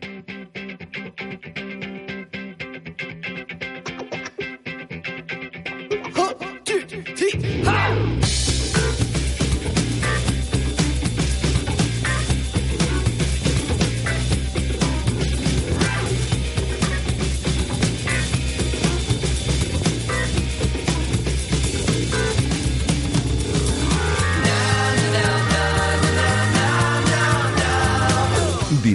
Thank you.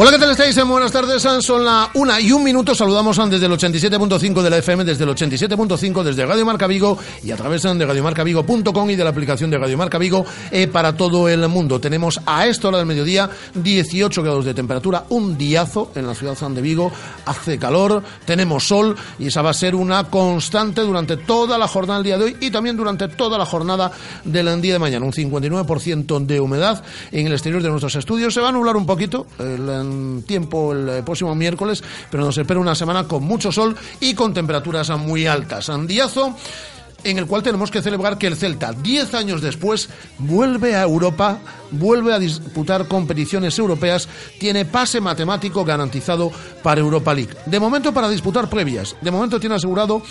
Hola, ¿qué tal estáis? Buenas tardes, son la una y un minuto. Saludamos desde el 87.5 de la FM, desde el 87.5 desde Radio Marca Vigo y a través de radiomarcavigo.com y de la aplicación de Radio Marca Vigo eh, para todo el mundo. Tenemos a esta hora del mediodía 18 grados de temperatura, un diazo en la ciudad de Vigo, hace calor, tenemos sol y esa va a ser una constante durante toda la jornada del día de hoy y también durante toda la jornada del día de mañana. Un 59% de humedad en el exterior de nuestros estudios. Se va a nublar un poquito. Tiempo el eh, próximo miércoles, pero nos espera una semana con mucho sol y con temperaturas muy altas. Andiazo en el cual tenemos que celebrar que el Celta, 10 años después, vuelve a Europa, vuelve a disputar competiciones europeas, tiene pase matemático garantizado para Europa League. De momento para disputar previas, de momento tiene asegurado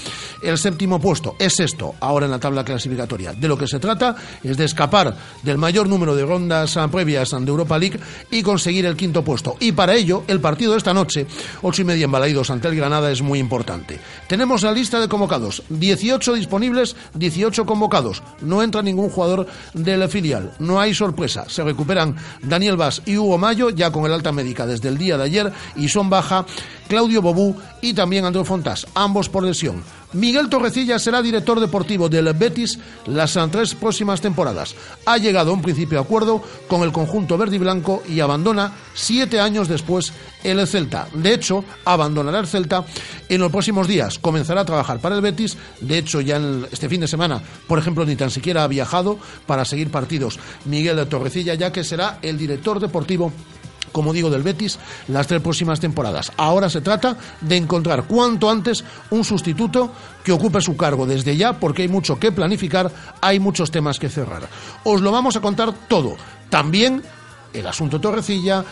el séptimo puesto. Es esto, ahora en la tabla clasificatoria. De lo que se trata es de escapar del mayor número de rondas previas de Europa League y conseguir el quinto puesto. Y para ello, el partido de esta noche, ocho y media en Balaidos ante el Granada, es muy importante. Tenemos la lista de convocados, 18 disponibles 18 convocados. No entra ningún jugador del filial. No hay sorpresa. Se recuperan Daniel Vaz y Hugo Mayo, ya con el alta médica desde el día de ayer, y son baja Claudio Bobú y también Andrés Fontas, ambos por lesión. Miguel Torrecilla será director deportivo del Betis las tres próximas temporadas. Ha llegado a un principio de acuerdo con el conjunto verde y blanco y abandona siete años después el Celta. De hecho, abandonará el Celta en los próximos días. Comenzará a trabajar para el Betis. De hecho, ya este fin de semana, por ejemplo, ni tan siquiera ha viajado para seguir partidos Miguel Torrecilla, ya que será el director deportivo como digo, del Betis las tres próximas temporadas. Ahora se trata de encontrar cuanto antes un sustituto que ocupe su cargo desde ya, porque hay mucho que planificar, hay muchos temas que cerrar. Os lo vamos a contar todo. También el asunto Torrecilla,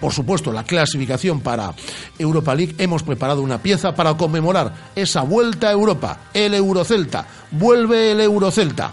por supuesto, la clasificación para Europa League. Hemos preparado una pieza para conmemorar esa vuelta a Europa, el Eurocelta. Vuelve el Eurocelta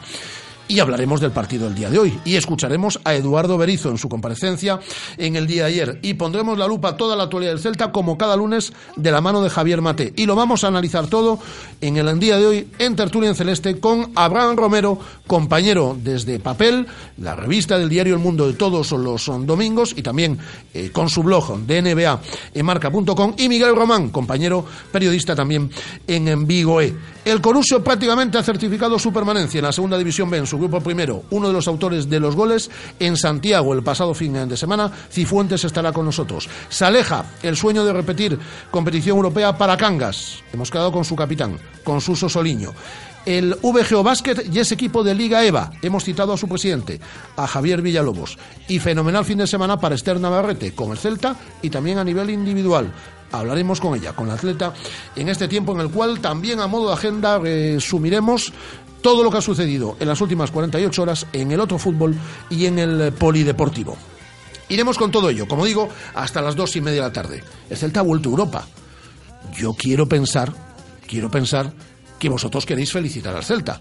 y hablaremos del partido del día de hoy. Y escucharemos a Eduardo Berizo en su comparecencia en el día de ayer. Y pondremos la lupa a toda la actualidad del Celta, como cada lunes, de la mano de Javier Mate. Y lo vamos a analizar todo en el día de hoy en Tertulia en Celeste con Abraham Romero, compañero desde Papel, la revista del diario El Mundo de todos los domingos, y también eh, con su blog de NBA en marca.com, y Miguel Román, compañero periodista también en Vigo E. El Coruso prácticamente ha certificado su permanencia en la segunda división B grupo primero, uno de los autores de los goles en Santiago el pasado fin de semana. Cifuentes estará con nosotros. Se aleja el sueño de repetir competición europea para Cangas. Hemos quedado con su capitán, con Suso Soliño el VGO Basket y ese equipo de Liga EVA. Hemos citado a su presidente, a Javier Villalobos. Y fenomenal fin de semana para Esther Navarrete con el Celta y también a nivel individual. Hablaremos con ella, con la atleta, en este tiempo en el cual también a modo de agenda resumiremos todo lo que ha sucedido en las últimas 48 horas en el otro fútbol y en el polideportivo. Iremos con todo ello, como digo, hasta las dos y media de la tarde. El Celta ha vuelto a Europa. Yo quiero pensar, quiero pensar que vosotros queréis felicitar al Celta.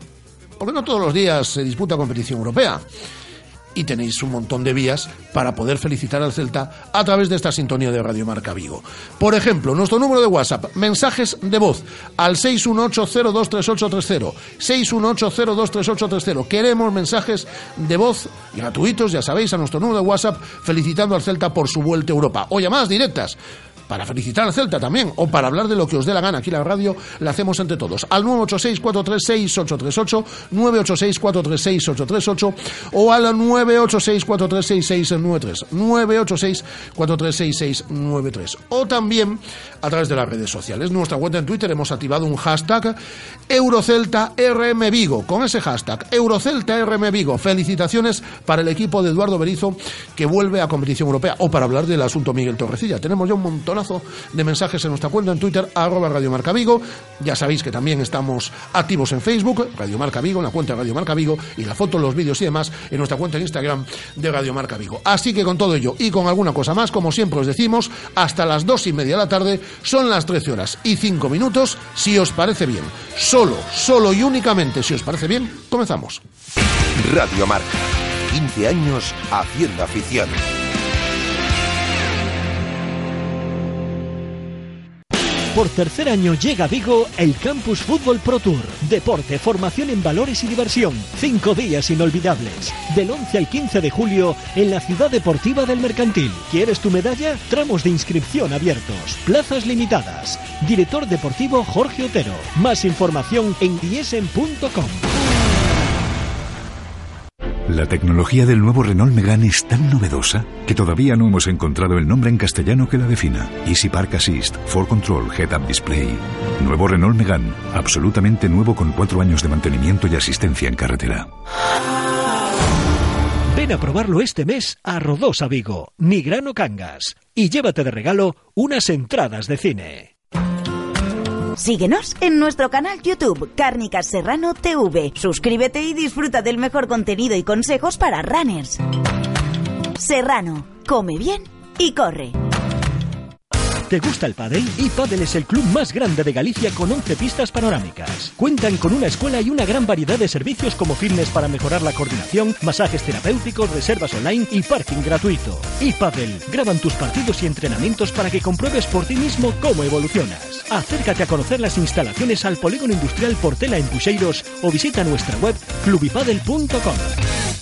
Porque no todos los días se disputa competición europea y tenéis un montón de vías para poder felicitar al Celta a través de esta sintonía de Radio Marca Vigo. Por ejemplo, nuestro número de WhatsApp, mensajes de voz al 618023830, 618023830. Queremos mensajes de voz gratuitos, ya sabéis, a nuestro número de WhatsApp felicitando al Celta por su vuelta a Europa o llamadas directas para felicitar al Celta también, o para hablar de lo que os dé la gana. Aquí la radio la hacemos entre todos. Al 986-436-838, 986-436-838 o al 986-436-693, 986-436-693. O también a través de las redes sociales. Nuestra cuenta en Twitter hemos activado un hashtag EuroceltaRM Vigo. Con ese hashtag EuroceltaRM Vigo. Felicitaciones para el equipo de Eduardo Berizo que vuelve a competición europea. O para hablar del asunto Miguel Torrecilla. Tenemos ya un de mensajes en nuestra cuenta en Twitter, arroba Radio Marca Vigo. Ya sabéis que también estamos activos en Facebook, Radio Marca Vigo, en la cuenta de Radio Marca Vigo, y la foto, los vídeos y demás en nuestra cuenta en Instagram de Radio Marca Vigo. Así que con todo ello y con alguna cosa más, como siempre os decimos, hasta las dos y media de la tarde son las 13 horas y 5 minutos, si os parece bien. Solo, solo y únicamente si os parece bien, comenzamos. Radio Marca. 15 años haciendo afición. Por tercer año llega a Vigo el Campus Fútbol Pro Tour. Deporte, formación en valores y diversión. Cinco días inolvidables. Del 11 al 15 de julio en la Ciudad Deportiva del Mercantil. ¿Quieres tu medalla? Tramos de inscripción abiertos. Plazas limitadas. Director deportivo Jorge Otero. Más información en diesen.com. La tecnología del nuevo Renault Megane es tan novedosa que todavía no hemos encontrado el nombre en castellano que la defina. Easy Park Assist, For Control, Head Up Display. Nuevo Renault Megane, absolutamente nuevo con cuatro años de mantenimiento y asistencia en carretera. Ven a probarlo este mes a Rodosa Vigo, Nigrano Cangas, y llévate de regalo unas entradas de cine. Síguenos en nuestro canal YouTube Cárnicas Serrano TV. Suscríbete y disfruta del mejor contenido y consejos para runners. Serrano, come bien y corre. ¿Te gusta el pádel? iPadel es el club más grande de Galicia con 11 pistas panorámicas. Cuentan con una escuela y una gran variedad de servicios como fitness para mejorar la coordinación, masajes terapéuticos, reservas online y parking gratuito. iPadel graban tus partidos y entrenamientos para que compruebes por ti mismo cómo evolucionas. Acércate a conocer las instalaciones al Polígono Industrial Portela en Puxeiros o visita nuestra web clubipadel.com.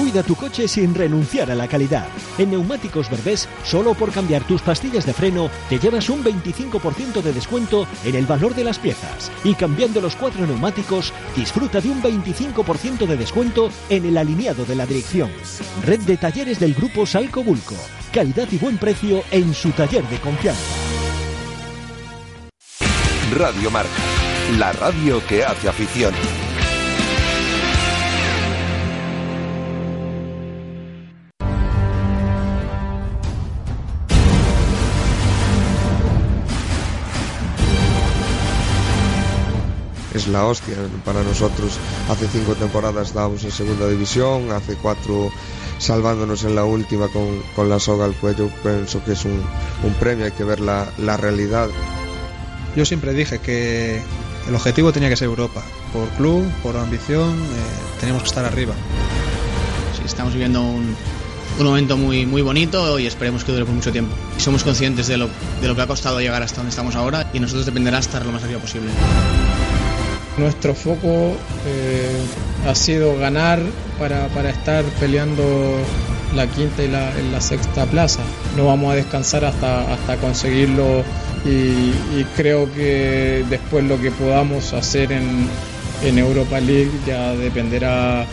Cuida tu coche sin renunciar a la calidad. En Neumáticos Berbés, solo por cambiar tus pastillas de freno, te llevas un 25% de descuento en el valor de las piezas. Y cambiando los cuatro neumáticos, disfruta de un 25% de descuento en el alineado de la dirección. Red de talleres del grupo Salco Bulco. Calidad y buen precio en su taller de confianza. Radio Marca. La radio que hace afición. Es la hostia para nosotros. Hace cinco temporadas estábamos en segunda división, hace cuatro salvándonos en la última con, con la soga al cuello. Pienso que es un, un premio, hay que ver la, la, realidad. Yo siempre dije que el objetivo tenía que ser Europa. Por club, por ambición, eh, teníamos que estar arriba. Sí, estamos viviendo un, un momento muy, muy bonito y esperemos que dure por mucho tiempo. Y somos conscientes de lo, de lo que ha costado llegar hasta donde estamos ahora y nosotros dependerá estar lo más arriba posible. Nuestro foco eh, ha sido ganar para, para, estar peleando la quinta y la, la, sexta plaza. No vamos a descansar hasta, hasta conseguirlo y, creo que después lo que podamos hacer en, en Europa League ya dependerá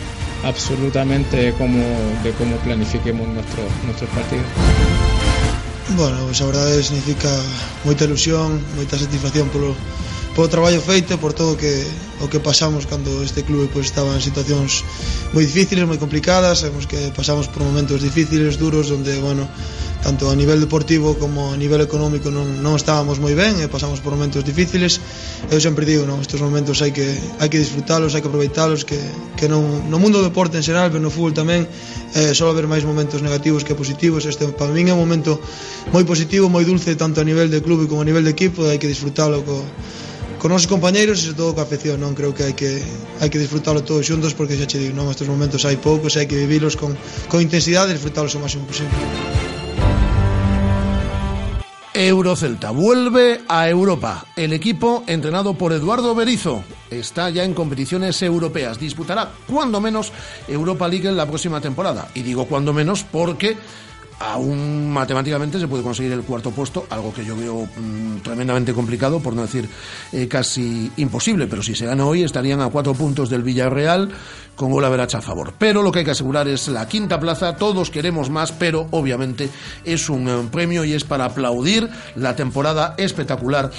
absolutamente de cómo, planifiquemos nuestro, nuestros partidos. Bueno, pues a verdade significa moita ilusión, moita satisfacción polo, polo traballo feito por todo o que, o que pasamos cando este clube pois, estaba en situacións moi difíciles, moi complicadas. Sabemos que pasamos por momentos difíciles, duros onde, bueno, tanto a nivel deportivo como a nivel económico non, non estábamos moi ben e pasamos por momentos difíciles. Eu sempre digo, non, estes momentos hai que, hai que disfrutalos, hai que aproveitalos que, que non, no mundo do deporte en xeral pero no fútbol tamén eh, só haber máis momentos negativos que positivos. Este para min é un momento moi positivo, moi dulce tanto a nivel de clube como a nivel de equipo e hai que disfrutalo co, con nosos compañeiros e sobre todo coa afección non creo que hai que hai que disfrutalo todos xuntos porque xa che digo non estes momentos hai poucos hai que vivilos con, con intensidade e disfrutalos o máximo Eurocelta vuelve a Europa. El equipo, entrenado por Eduardo Berizo, está ya en competiciones europeas. Disputará, cuando menos, Europa League en la próxima temporada. Y digo cuando menos porque aún matemáticamente se puede conseguir el cuarto puesto, algo que yo veo mm, tremendamente complicado, por no decir eh, casi imposible, pero si se gana hoy estarían a cuatro puntos del Villarreal con Veracha a favor. Pero lo que hay que asegurar es la quinta plaza, todos queremos más, pero obviamente es un eh, premio y es para aplaudir la temporada espectacular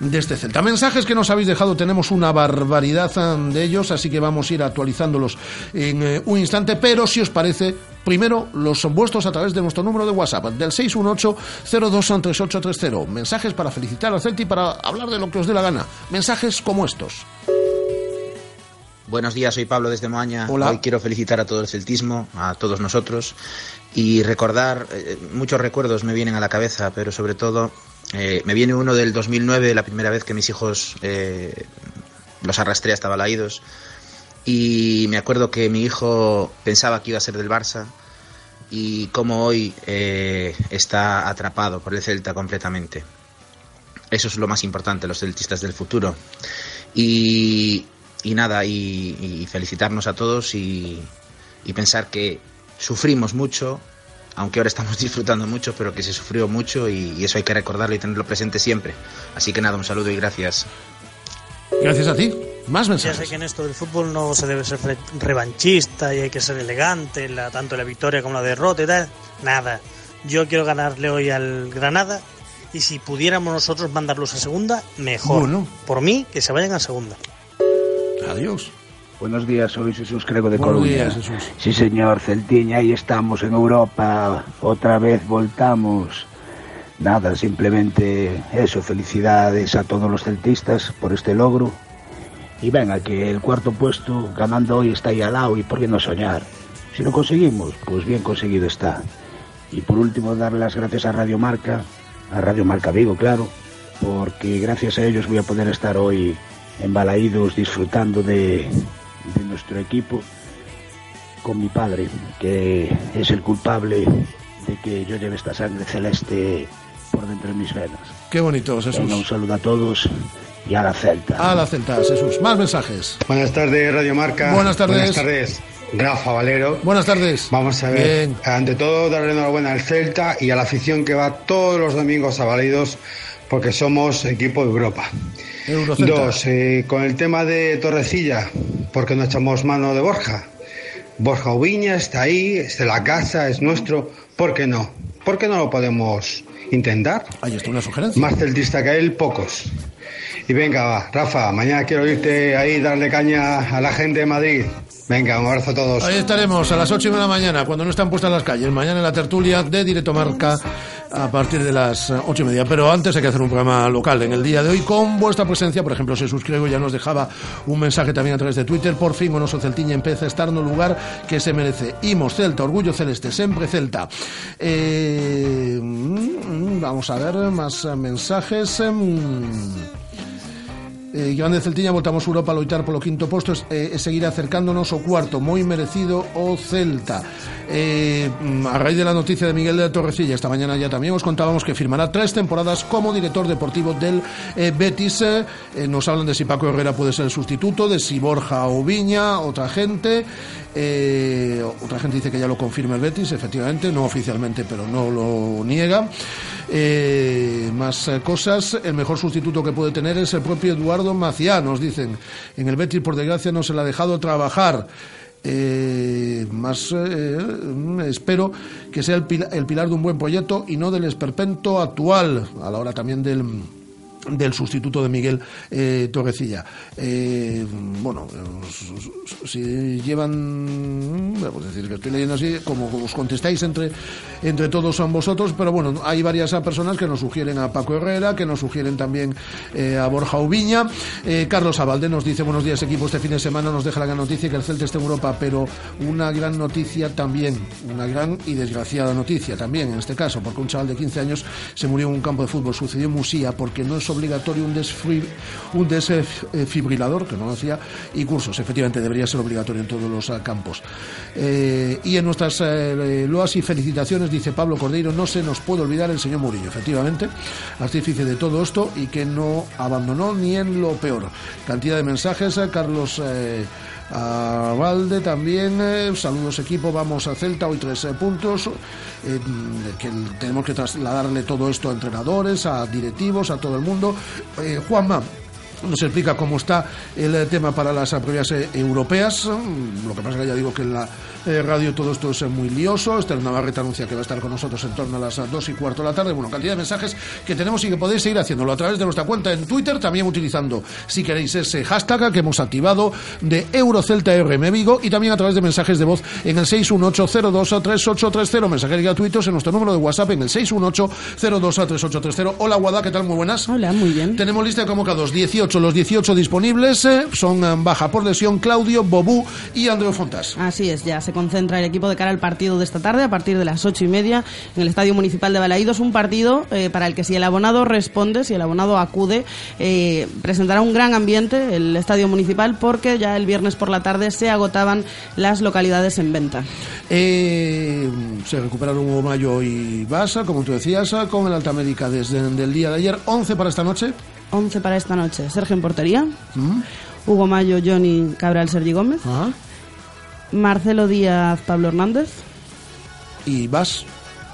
de este Celta. Mensajes que nos habéis dejado, tenemos una barbaridad eh, de ellos, así que vamos a ir actualizándolos en un instante, pero si os parece, primero los vuestros a través de nuestro número de WhatsApp, del 618-023830. Mensajes para felicitar al Celta y para hablar de lo que os dé la gana. Mensajes como estos. Buenos días, soy Pablo desde Moaña. Hola. Hoy quiero felicitar a todo el celtismo, a todos nosotros y recordar, eh, muchos recuerdos me vienen a la cabeza, pero sobre todo eh, me viene uno del 2009, la primera vez que mis hijos eh, los arrastré hasta Balaídos y me acuerdo que mi hijo pensaba que iba a ser del Barça y como hoy eh, está atrapado por el Celta completamente. Eso es lo más importante, los celtistas del futuro. Y, nada, y, felicitarnos a todos y pensar que sufrimos mucho, aunque ahora estamos disfrutando mucho, pero que se sufrió mucho y, y eso hay que recordarlo y tenerlo presente siempre. Así que nada, un saludo y gracias. Gracias a ti. Más Ya mensajes. sé que en esto del fútbol no se debe ser revanchista y hay que ser elegante, la, tanto la victoria como la derrota y tal. Nada. Yo quiero ganarle hoy al Granada y si pudiéramos nosotros mandarlos a segunda, mejor. Bueno. Por mí, que se vayan a segunda. Adiós. Buenos días, soy Jesús Crego de Buenos Coruña. días, Jesús. Sí, señor, Celtiña, ahí estamos en Europa, otra vez voltamos. Nada, simplemente eso, felicidades a todos los celtistas por este logro. Y venga, que el cuarto puesto, ganando hoy, está ahí al lado y por qué no soñar. Si lo conseguimos, pues bien conseguido está. Y por último, dar las gracias a Radio Marca, a Radio Marca Vigo, claro, porque gracias a ellos voy a poder estar hoy en Balaídos disfrutando de, de nuestro equipo con mi padre, que es el culpable de que yo lleve esta sangre celeste por dentro de mis venas. Qué bonito, Venga, Jesús. un saludo a todos y a la Celta. A la Celta, Jesús. Más mensajes. Buenas tardes, Radio Marca. Buenas tardes. Buenas tardes, Rafa Valero. Buenas tardes. Vamos a ver. Bien. Ante todo, darle enhorabuena al Celta y a la afición que va todos los domingos a Válidos porque somos equipo de Europa. Dos, eh, con el tema de Torrecilla, porque no echamos mano de Borja. Borja Ubiña está ahí, es de la casa, es nuestro. ¿Por qué no? ¿Por qué no lo podemos intentar? Ahí está una sugerencia. Más celtista que él, pocos. Y venga, va, Rafa, mañana quiero irte ahí, darle caña a la gente de Madrid. Venga, un abrazo a todos. Ahí estaremos a las 8 de la mañana, cuando no están puestas las calles. Mañana en la tertulia de Directo Marca a partir de las eh, ocho y media. Pero antes hay que hacer un programa local en el día de hoy con vuestra presencia. Por ejemplo, Jesús Crego ya nos dejaba un mensaje también a través de Twitter. Por fin, Onoso Celtiña empieza a estar no lugar que se merece. Imos Celta, orgullo celeste, siempre Celta. Eh, mm, vamos a ver más mensajes. Eh, grande Celtiña, voltamos a Europa a loitar polo quinto posto e, e seguir acercándonos ao cuarto moi merecido o Celta. Eh, a raíz de la noticia de Miguel de Torrecilla esta mañana ya también os contábamos que firmará tres temporadas como director deportivo del eh, Betis. Eh, nos hablan de si Paco Herrera puede ser el sustituto de si Borja o Viña otra gente. Eh, otra gente dice que ya lo confirma el Betis efectivamente, no oficialmente pero no lo niega eh, más eh, cosas el mejor sustituto que puede tener es el propio Eduardo Maciá, nos dicen. En el Betis, por desgracia, no se le ha dejado trabajar. Eh, más eh, espero que sea el pila- el pilar de un buen proyecto y no del esperpento actual, a la hora también del del sustituto de Miguel eh, Torrecilla. Eh, bueno, si llevan, pues decir que estoy leyendo así, como os contestáis entre, entre todos vosotros, pero bueno, hay varias personas que nos sugieren a Paco Herrera, que nos sugieren también eh, a Borja Ubiña. Eh, Carlos Abalde nos dice, buenos días equipo, este fin de semana nos deja la gran noticia que el Celta está en Europa, pero una gran noticia también, una gran y desgraciada noticia también en este caso, porque un chaval de 15 años se murió en un campo de fútbol, sucedió en Musía, porque no es obligatorio un, un desfibrilador, que no lo hacía, y cursos, efectivamente debería ser obligatorio en todos los ah, campos. Eh, y en nuestras loas y felicitaciones, dice Pablo Cordeiro, no se nos puede olvidar el señor Murillo, efectivamente, artífice de todo esto y que no abandonó ni en lo peor. Cantidad de mensajes, eh, Carlos eh, Valde también, eh, saludos equipo, vamos a Celta, hoy tres puntos, que tenemos que trasladarle todo esto a entrenadores, a directivos, a todo el mundo. Juanma, nos explica cómo está el tema para las previas europeas. Lo que pasa es que ya digo que en la eh, radio todo esto es muy lioso. Esther Navarrete anuncia que va a estar con nosotros en torno a las dos y cuarto de la tarde. Bueno, cantidad de mensajes que tenemos y que podéis seguir haciéndolo a través de nuestra cuenta en Twitter, también utilizando, si queréis, ese hashtag que hemos activado de EuroceltaRM Vigo y también a través de mensajes de voz en el 618-02-3830, mensajeros gratuitos en nuestro número de WhatsApp en el 618-02-3830. Hola, Guada, ¿qué tal? Muy buenas. Hola, muy bien. Tenemos lista de convocados 18, los 18 disponibles eh, son baja por lesión Claudio, Bobú y Andreu Fontas. Así es, ya se concentra el equipo de cara al partido de esta tarde a partir de las ocho y media en el Estadio Municipal de Balaídos. Un partido eh, para el que si el abonado responde, si el abonado acude, eh, presentará un gran ambiente el Estadio Municipal porque ya el viernes por la tarde se agotaban las localidades en venta. Se recuperaron Hugo Mayo y Basa, como tú decías, con el Altamérica desde el día de ayer. 11 para esta noche. 11 para esta noche. Sergio en portería. Mm. Hugo Mayo, Johnny Cabral, Sergi Gómez. Marcelo Díaz, Pablo Hernández. ¿Y vas?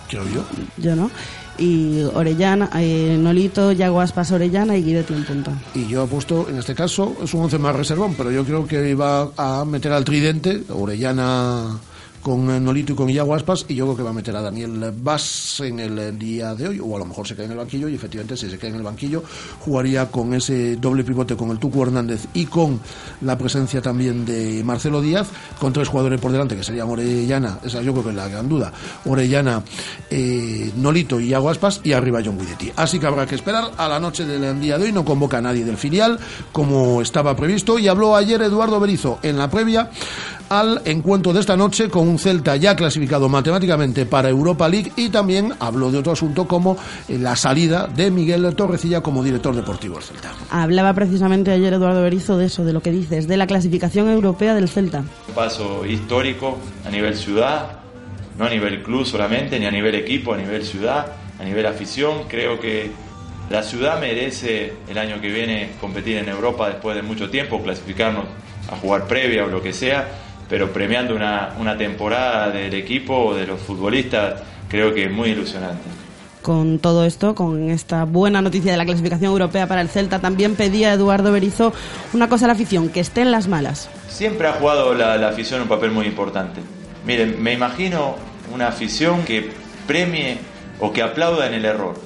Creo yo. Yo no. Y Orellana, eh, Nolito, Yago Aspas, Orellana y Guidetti en punta. Y yo apuesto, en este caso, es un once más reservón, pero yo creo que iba a meter al tridente, Orellana con eh, Nolito y con Aspas y yo creo que va a meter a Daniel Vaz en el eh, día de hoy, o a lo mejor se cae en el banquillo y efectivamente si se cae en el banquillo jugaría con ese doble pivote con el Tuco Hernández y con la presencia también de Marcelo Díaz, con tres jugadores por delante que serían Orellana, esa yo creo que es la gran duda, Orellana, eh, Nolito y Aspas y arriba John Guidetti. Así que habrá que esperar a la noche del día de hoy, no convoca a nadie del filial como estaba previsto y habló ayer Eduardo Berizo en la previa al encuentro de esta noche con un Celta ya clasificado matemáticamente para Europa League y también habló de otro asunto como eh, la salida de Miguel Torrecilla como director deportivo del Celta. Hablaba precisamente ayer Eduardo Berizo de eso, de lo que dices, de la clasificación europea del Celta. Un paso histórico a nivel ciudad, no a nivel club solamente, ni a nivel equipo, a nivel ciudad, a nivel afición. Creo que la ciudad merece el año que viene competir en Europa después de mucho tiempo, clasificarnos a jugar previa o lo que sea pero premiando una, una temporada del equipo de los futbolistas, creo que es muy ilusionante con todo esto, con esta buena noticia de la clasificación europea para el Celta, también pedía Eduardo Berizo una cosa a la afición, que esté en las malas. Siempre ha jugado la, la, afición un papel muy importante. Miren, me imagino una afición que premie o que aplauda en el error.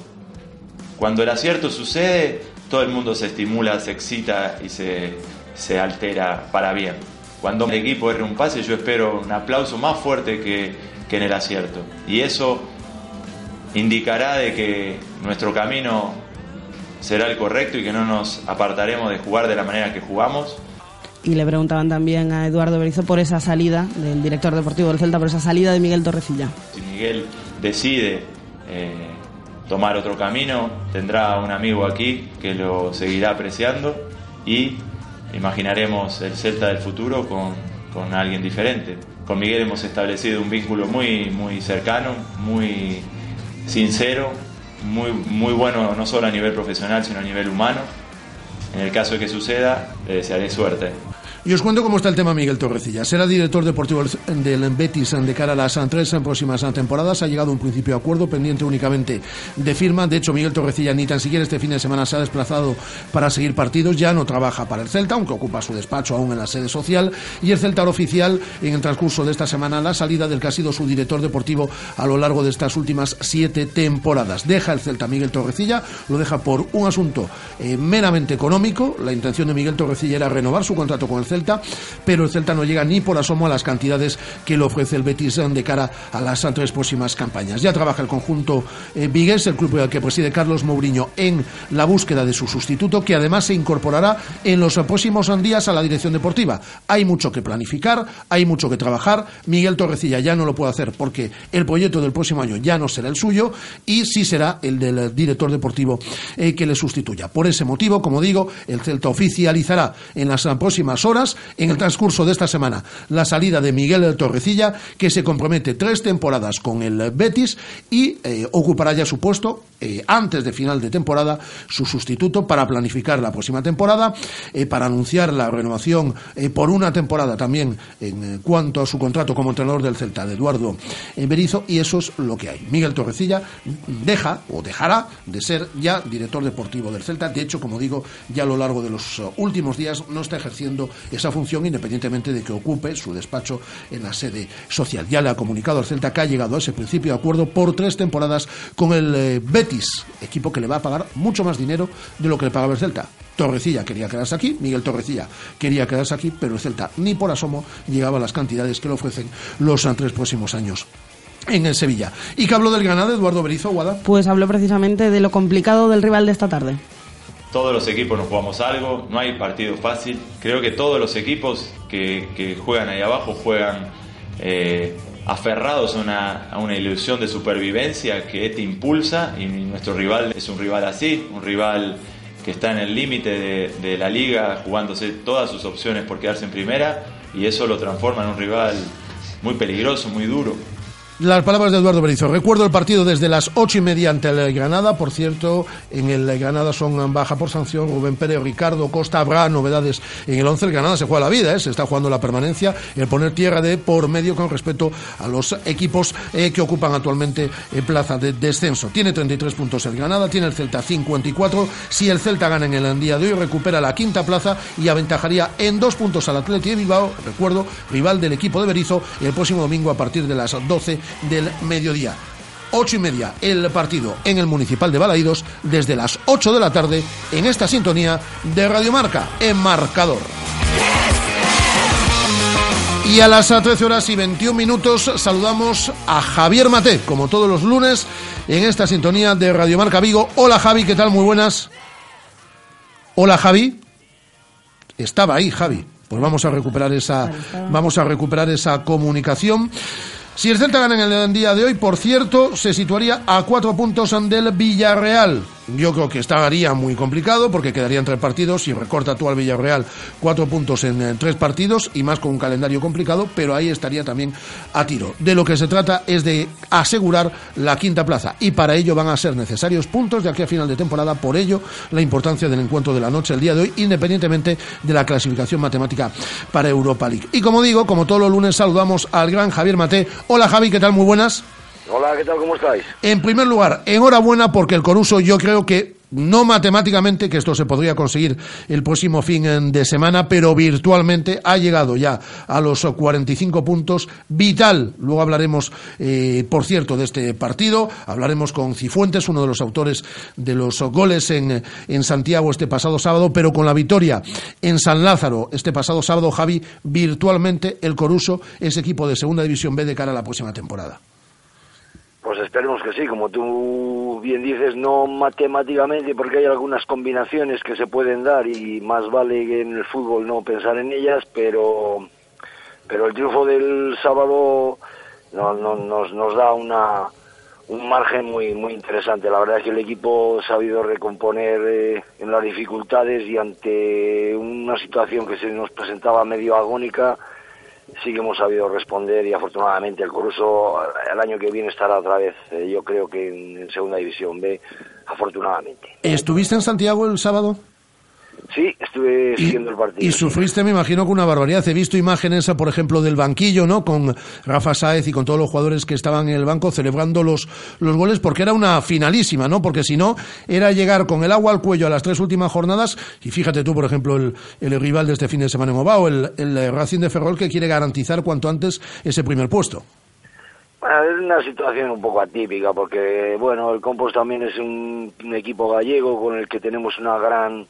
Cuando el acierto sucede, todo el mundo se estimula, se excita y se, se altera para bien. Cuando el equipo erre un pase, yo espero un aplauso más fuerte que, que en el acierto. Y eso indicará de que nuestro camino será el correcto y que no nos apartaremos de jugar de la manera que jugamos. Y le preguntaban también a Eduardo Berizo por esa salida del director deportivo del Celta, por esa salida de Miguel Torrecilla. Si Miguel decide eh, tomar otro camino, tendrá un amigo aquí que lo seguirá apreciando y imaginaremos el Celta del futuro con, con alguien diferente. Con Miguel hemos establecido un vínculo muy, muy cercano, muy sincero, muy, muy bueno no solo a nivel profesional, sino a nivel humano. En el caso de que suceda, le desearé suerte. Y os cuento cómo está el tema Miguel Torrecilla. Será director deportivo del Betis de cara a las tres próximas temporadas. Ha llegado un principio de acuerdo pendiente únicamente de firma. De hecho, Miguel Torrecilla ni tan siquiera este fin de semana se ha desplazado para seguir partidos. Ya no trabaja para el Celta, aunque ocupa su despacho aún en la sede social. Y el Celta oficial en el transcurso de esta semana la salida del que ha sido su director deportivo a lo largo de estas últimas siete temporadas. Deja el Celta Miguel Torrecilla, lo deja por un asunto eh, meramente económico. La intención de Miguel Torrecilla era renovar su contrato con el Celta, pero el Celta no llega ni por asomo a las cantidades que le ofrece el Betis de cara a las tres próximas campañas. Ya trabaja el conjunto eh, Vigues, el club que preside Carlos Mourinho, en la búsqueda de su sustituto, que además se incorporará en los próximos días a la dirección deportiva. Hay mucho que planificar, hay mucho que trabajar. Miguel Torrecilla ya no lo puede hacer porque el proyecto del próximo año ya no será el suyo y sí será el del director deportivo eh, que le sustituya. Por ese motivo, como digo, el Celta oficializará en las próximas horas, en el transcurso de esta semana, la salida de Miguel Torrecilla, que se compromete tres temporadas con el Betis y eh, ocupará ya su puesto eh, antes de final de temporada su sustituto para planificar la próxima temporada, para anunciar la renovación por una temporada también en cuanto a su contrato como entrenador del Celta de Eduardo Berizo y eso es lo que hay. Miguel Torrecilla deja o dejará de ser ya director deportivo del Celta. De hecho, como digo, ya a lo largo de los últimos días no está ejerciendo esa función independientemente de que ocupe su despacho en la sede social. Ya le ha comunicado al Celta que ha llegado a ese principio de acuerdo por tres temporadas con el eh, Betis, equipo que le va a pagar mucho más dinero de lo que le pagaba el Celta. Torrecilla quería quedarse aquí, Miguel Torrecilla quería quedarse aquí, pero el Celta ni por asomo llegaba a las cantidades que le ofrecen los tres próximos años en el Sevilla. ¿Y qué habló del Granada, Eduardo Berizo, Guada? Pues habló precisamente de lo complicado del rival de esta tarde. Todos los equipos nos jugamos algo, no hay partido fácil. Creo que todos los equipos que, juegan ahí abajo juegan eh, aferrados a una, ilusión de supervivencia que te impulsa y nuestro rival es un rival así, un rival que está en el límite de la liga jugándose todas sus opciones por quedarse en primera y eso lo transforma en un rival muy peligroso, muy duro. Las palabras de Eduardo Berizo. Recuerdo el partido desde las ocho y media ante el Granada. Por cierto, en el Granada son baja por sanción Rubén Pérez, Ricardo Costa. Habrá novedades en el once. El Granada se juega la vida, ¿eh? se está jugando la permanencia. El poner tierra de por medio con respecto a los equipos eh, que ocupan actualmente en plaza de descenso. Tiene 33 puntos el Granada, tiene el Celta 54. Si el Celta gana en el día de hoy, recupera la quinta plaza y aventajaría en dos puntos al Atleti de Bilbao. Recuerdo, rival del equipo de Berizo, el próximo domingo a partir de las 12 del mediodía. Ocho y media el partido en el Municipal de Balaídos desde las 8 de la tarde en esta sintonía de Radiomarca en Marcador. Y a las 13 horas y 21 minutos saludamos a Javier Mate, como todos los lunes, en esta sintonía de Radiomarca Vigo. Hola Javi, ¿qué tal? Muy buenas. Hola Javi. Estaba ahí Javi. Pues vamos a recuperar esa, vamos a recuperar esa comunicación. Si el Celta gana en el día de hoy, por cierto, se situaría a cuatro puntos del Villarreal. Yo creo que estaría muy complicado porque quedarían tres partidos y recorta tú al Villarreal cuatro puntos en, tres partidos y más con un calendario complicado, pero ahí estaría también a tiro. De lo que se trata es de asegurar la quinta plaza y para ello van a ser necesarios puntos de aquí a final de temporada. Por ello, la importancia del encuentro de la noche el día de hoy, independientemente de la clasificación matemática para Europa League. Y como digo, como todos los lunes, saludamos al gran Javier Mate. Hola Javi, ¿qué tal? Muy buenas. Hola, ¿qué tal? ¿Cómo estáis? En primer lugar, enhorabuena porque el Coruso yo creo que no matemáticamente, que esto se podría conseguir el próximo fin de semana, pero virtualmente ha llegado ya a los 45 puntos. Vital, luego hablaremos, eh, por cierto, de este partido. Hablaremos con Cifuentes, uno de los autores de los goles en, en Santiago este pasado sábado, pero con la victoria en San Lázaro este pasado sábado, Javi, virtualmente el Coruso es equipo de Segunda División B de cara a la próxima temporada. Pues esperemos que sí, como tú bien dices, no matemáticamente, porque hay algunas combinaciones que se pueden dar y más vale en el fútbol no pensar en ellas, pero, pero el triunfo del sábado no, nos, nos da una, un margen muy, muy interesante. La verdad es que el equipo ha sabido recomponer eh, en las dificultades y ante una situación que se nos presentaba medio agónica sí que hemos sabido responder y afortunadamente el Coruso el año que viene estará otra vez, eh, yo creo que en, Segunda División B, afortunadamente. ¿Estuviste en Santiago el sábado? Sí, estuve siguiendo el partido. Y sufriste, me imagino, con una barbaridad. He visto imágenes, por ejemplo, del banquillo, ¿no? Con Rafa Sáez y con todos los jugadores que estaban en el banco celebrando los, los goles, porque era una finalísima, ¿no? Porque si no, era llegar con el agua al cuello a las tres últimas jornadas. Y fíjate tú, por ejemplo, el, el rival de este fin de semana en Obao, el, el Racing de Ferrol, que quiere garantizar cuanto antes ese primer puesto. Bueno, es una situación un poco atípica porque, bueno, el Compos también es un equipo gallego con el que tenemos una gran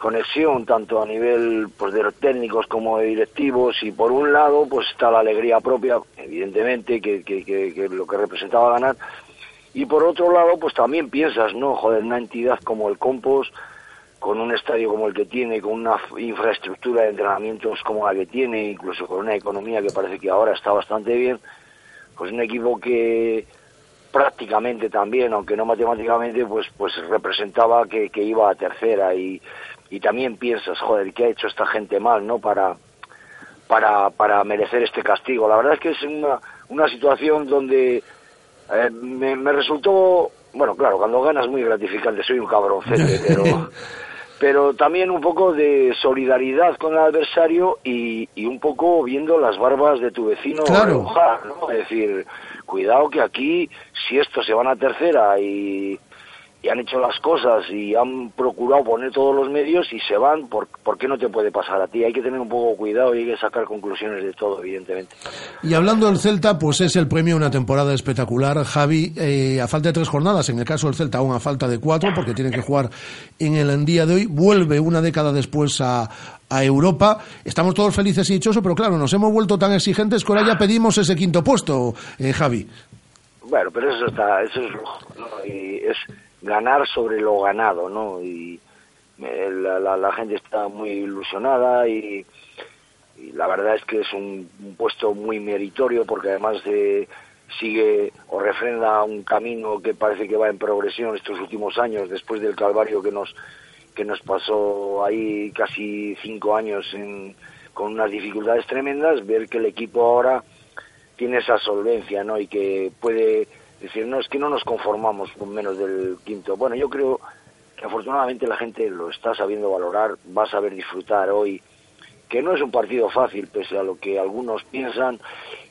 conexión tanto a nivel pues de técnicos como de directivos y por un lado pues está la alegría propia evidentemente que, que, que, lo que representaba ganar y por otro lado pues también piensas no joder una entidad como el Compos con un estadio como el que tiene con una infraestructura de entrenamientos como la que tiene incluso con una economía que parece que ahora está bastante bien pues un equipo que prácticamente también aunque no matemáticamente pues pues representaba que, que iba a tercera y y también piensas, joder, ¿qué ha hecho esta gente mal, no? Para, para, para merecer este castigo. La verdad es que es una, una situación donde eh, me, me, resultó, bueno, claro, cuando ganas muy gratificante, soy un cabroncete, pero, pero también un poco de solidaridad con el adversario y, y un poco viendo las barbas de tu vecino claro. ¿no? Es decir, cuidado que aquí, si estos se van a tercera y y han hecho las cosas y han procurado poner todos los medios y se van, ¿por, ¿por qué no te puede pasar a ti? Hay que tener un poco cuidado y hay que sacar conclusiones de todo, evidentemente. Y hablando del Celta, pues es el premio una temporada espectacular. Javi, eh, a falta de tres jornadas, en el caso del Celta aún a falta de cuatro, porque tienen que jugar en el día de hoy, vuelve una década después a, a Europa. Estamos todos felices y dichosos, pero claro, nos hemos vuelto tan exigentes que ahora ya pedimos ese quinto puesto, eh, Javi. Bueno, pero eso está, eso es, y es ganar sobre lo ganado, ¿no? Y eh, la, la, gente está muy ilusionada y, y, la verdad es que es un, un puesto muy meritorio porque además de, sigue o refrenda un camino que parece que va en progresión estos últimos años después del calvario que nos que nos pasó ahí casi cinco años en, con unas dificultades tremendas ver que el equipo ahora tiene esa solvencia no y que puede es decir, no es que no nos conformamos con menos del quinto. Bueno, yo creo que afortunadamente la gente lo está sabiendo valorar, va a saber disfrutar hoy, que no es un partido fácil, pese a lo que algunos piensan,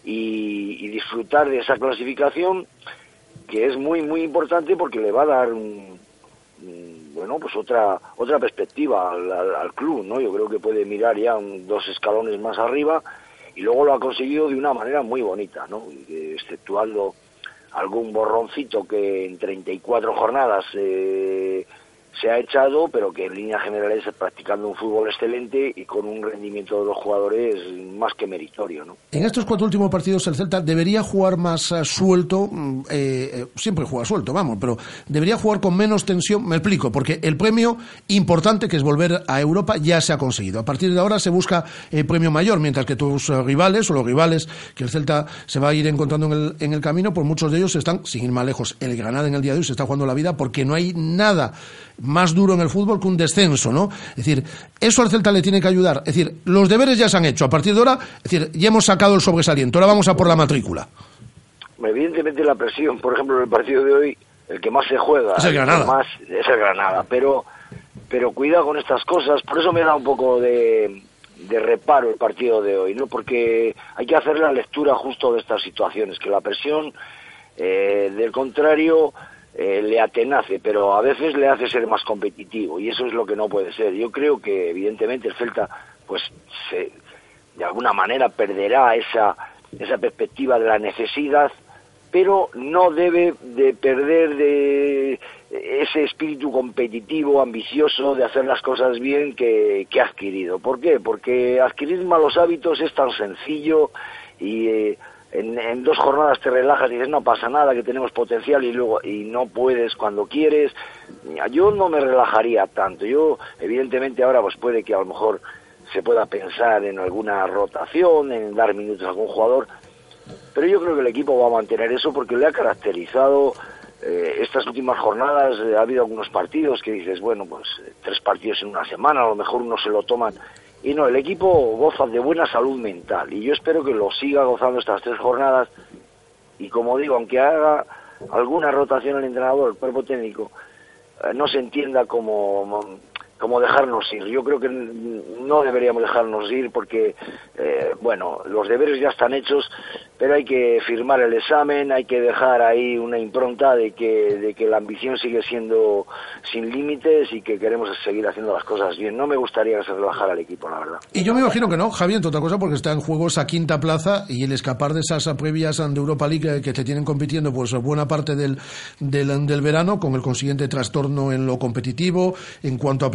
y, y disfrutar de esa clasificación, que es muy, muy importante porque le va a dar un, bueno, pues otra otra perspectiva al, club, ¿no? Yo creo que puede mirar ya un, dos escalones más arriba y luego lo ha conseguido de una manera muy bonita, ¿no? Exceptuando algún borroncito que en 34 jornadas eh, se ha echado, pero que en líneas generales practicando un fútbol excelente y con un rendimiento de los jugadores más que meritorio. ¿no? En estos cuatro últimos partidos el Celta debería jugar más uh, suelto, mm, eh, eh, siempre juega suelto, vamos, pero debería jugar con menos tensión, me explico, porque el premio importante que es volver a Europa ya se ha conseguido. A partir de ahora se busca el premio mayor, mientras que tus rivales o los rivales que el Celta se va a ir encontrando en el, en el camino, pues muchos de ellos están, sin ir más lejos, el Granada en el día de hoy se está jugando la vida porque no hay nada más duro en el fútbol que un descenso, ¿no? Es decir, eso al Celta le tiene que ayudar. Es decir, los deberes ya se han hecho. A partir de ahora, es decir, ya hemos sacado el sobresaliente. Ahora vamos a por la matrícula. Evidentemente la presión, por ejemplo, en el partido de hoy, el que más se juega es el Granada. más es el Granada, pero pero cuidado con estas cosas, por eso me da un poco de, de reparo el partido de hoy, ¿no? Porque hay que hacer la lectura justo de estas situaciones, que la presión eh, del contrario eh, le atenace, pero a veces le hace ser más competitivo y eso es lo que no puede ser. Yo creo que evidentemente el Celta, pues, se, de alguna manera perderá esa esa perspectiva de la necesidad, pero no debe de perder de ese espíritu competitivo, ambicioso de hacer las cosas bien que, que ha adquirido. ¿Por qué? Porque adquirir malos hábitos es tan sencillo y eh, en, en, dos jornadas te relajas y dices no pasa nada que tenemos potencial y luego y no puedes cuando quieres. Yo no me relajaría tanto. Yo evidentemente ahora pues puede que a lo mejor se pueda pensar en alguna rotación en dar minutos a algún jugador pero yo creo que el equipo va a mantener eso porque le ha caracterizado eh, estas últimas jornadas eh, ha habido algunos partidos que dices bueno pues tres partidos en una semana a lo mejor uno se lo toman y no, el equipo goza de buena salud mental. Y yo espero que lo siga gozando estas tres jornadas. Y como digo, aunque haga alguna rotación el entrenador, el cuerpo técnico, eh, no se entienda como, como dejarnos ir. Yo creo que no deberíamos dejarnos ir porque, eh, bueno, los deberes ya están hechos pero hay que firmar el examen, hay que dejar ahí una impronta de que, de que la ambición sigue siendo sin límites y que queremos seguir haciendo las cosas bien. No me gustaría que se relajara el equipo, la verdad. Y yo me imagino que no, Javier, entre otra cosa, porque está en juego esa quinta plaza y el escapar de esas previas de Europa League que te tienen compitiendo pues buena parte del, del, del verano, con el consiguiente trastorno en lo competitivo, en cuanto a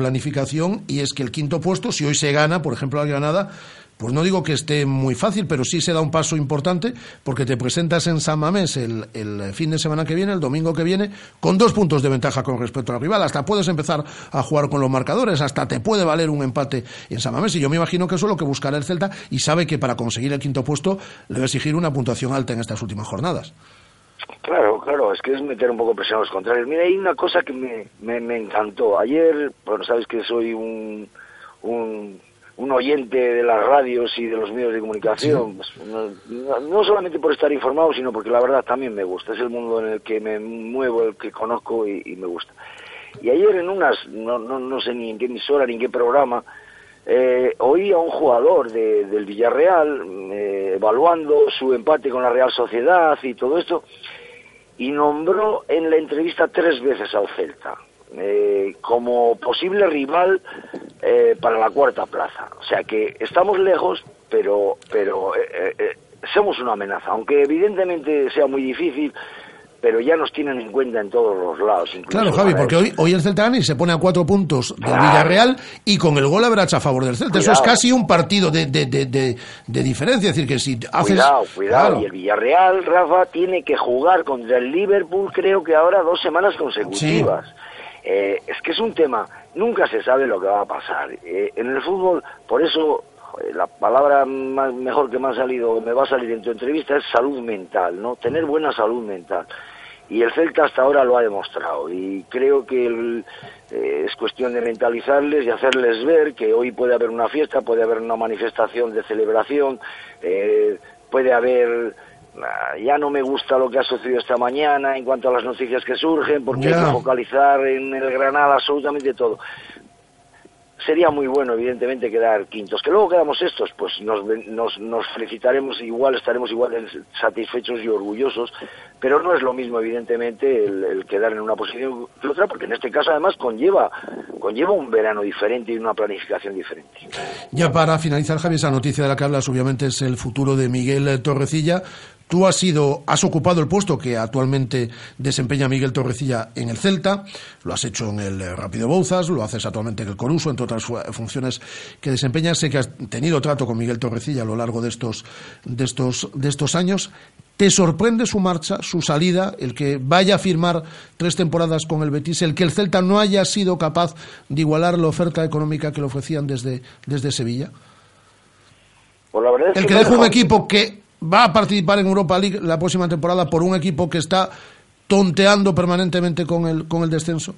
y es que el quinto puesto, si hoy se gana, por ejemplo, al Granada, pues no digo que esté muy fácil, pero sí se da un paso importante porque te presentas en San Mamés el, fin de semana que viene, el domingo que viene, con dos puntos de ventaja con respecto al rival. Hasta puedes empezar a jugar con los marcadores, hasta te puede valer un empate en San Mamés. Y yo me imagino que eso es lo que buscará el Celta y sabe que para conseguir el quinto puesto le va a exigir una puntuación alta en estas últimas jornadas. Claro, claro, es que es meter un poco presión a los contrarios. Mira, hay una cosa que me, me, encantó. Ayer, bueno, sabes que soy un un oyente de las radios y de los medios de comunicación, pues, no, solamente por estar informado, sino porque la verdad también me gusta, es el mundo en el que me muevo, el que conozco y, me gusta. Y ayer en unas, no, no, no, sé ni en qué emisora ni en qué programa, eh, oí a un jugador del Villarreal eh, evaluando su empate con la Real Sociedad y todo esto, y nombró en la entrevista tres veces al Celta. Eh, como posible rival eh, para la cuarta plaza. O sea que estamos lejos, pero, pero eh, somos una amenaza, aunque evidentemente sea muy difícil. Pero ya nos tienen en cuenta en todos los lados. Claro, Javi, porque hoy, hoy el Celta y se pone a cuatro puntos del Villarreal y con el gol a a favor del Celta. Eso es casi un partido de, de, de, de, diferencia. Es decir, que si haces. Cuidado, cuidado. Y el Villarreal, Rafa, tiene que jugar contra el Liverpool, creo que ahora dos semanas consecutivas. Eh, es que es un tema, nunca se sabe lo que va a pasar. Eh, en el fútbol, por eso la palabra más, mejor que me ha salido, me va a salir en tu entrevista es salud mental, ¿no? Tener buena salud mental. Y el Celta hasta ahora lo ha demostrado. Y creo que eh, es cuestión de mentalizarles y hacerles ver que hoy puede haber una fiesta, puede haber una manifestación de celebración, puede haber ya no me gusta lo que ha sucedido esta mañana en cuanto a las noticias que surgen, porque hay que focalizar en el Granada absolutamente todo. Sería muy bueno, evidentemente, quedar quintos. Que luego quedamos estos, pues nos, nos, nos felicitaremos igual, estaremos igual satisfechos y orgullosos, pero no es lo mismo, evidentemente, el, quedar en una posición que otra, porque en este caso además conlleva, conlleva un verano diferente y una planificación diferente. Ya para finalizar, Javier, esa noticia de la que hablas, obviamente, es el futuro de Miguel Torrecilla. Tú has sido, has ocupado el puesto que actualmente desempeña Miguel Torrecilla en el Celta, lo has hecho en el eh, Rápido Bouzas, lo haces actualmente en el Coruso, entre otras funciones que desempeñas. Sé que has tenido trato con Miguel Torrecilla a lo largo de estos, de estos, de estos años. ¿Te sorprende su marcha, su salida, el que vaya a firmar tres temporadas con el Betis, el que el Celta no haya sido capaz de igualar la oferta económica que le ofrecían desde, desde Sevilla? Pues la verdad el que, deja un equipo que va a participar en Europa League la próxima temporada por un equipo que está tonteando permanentemente con el, con el descenso?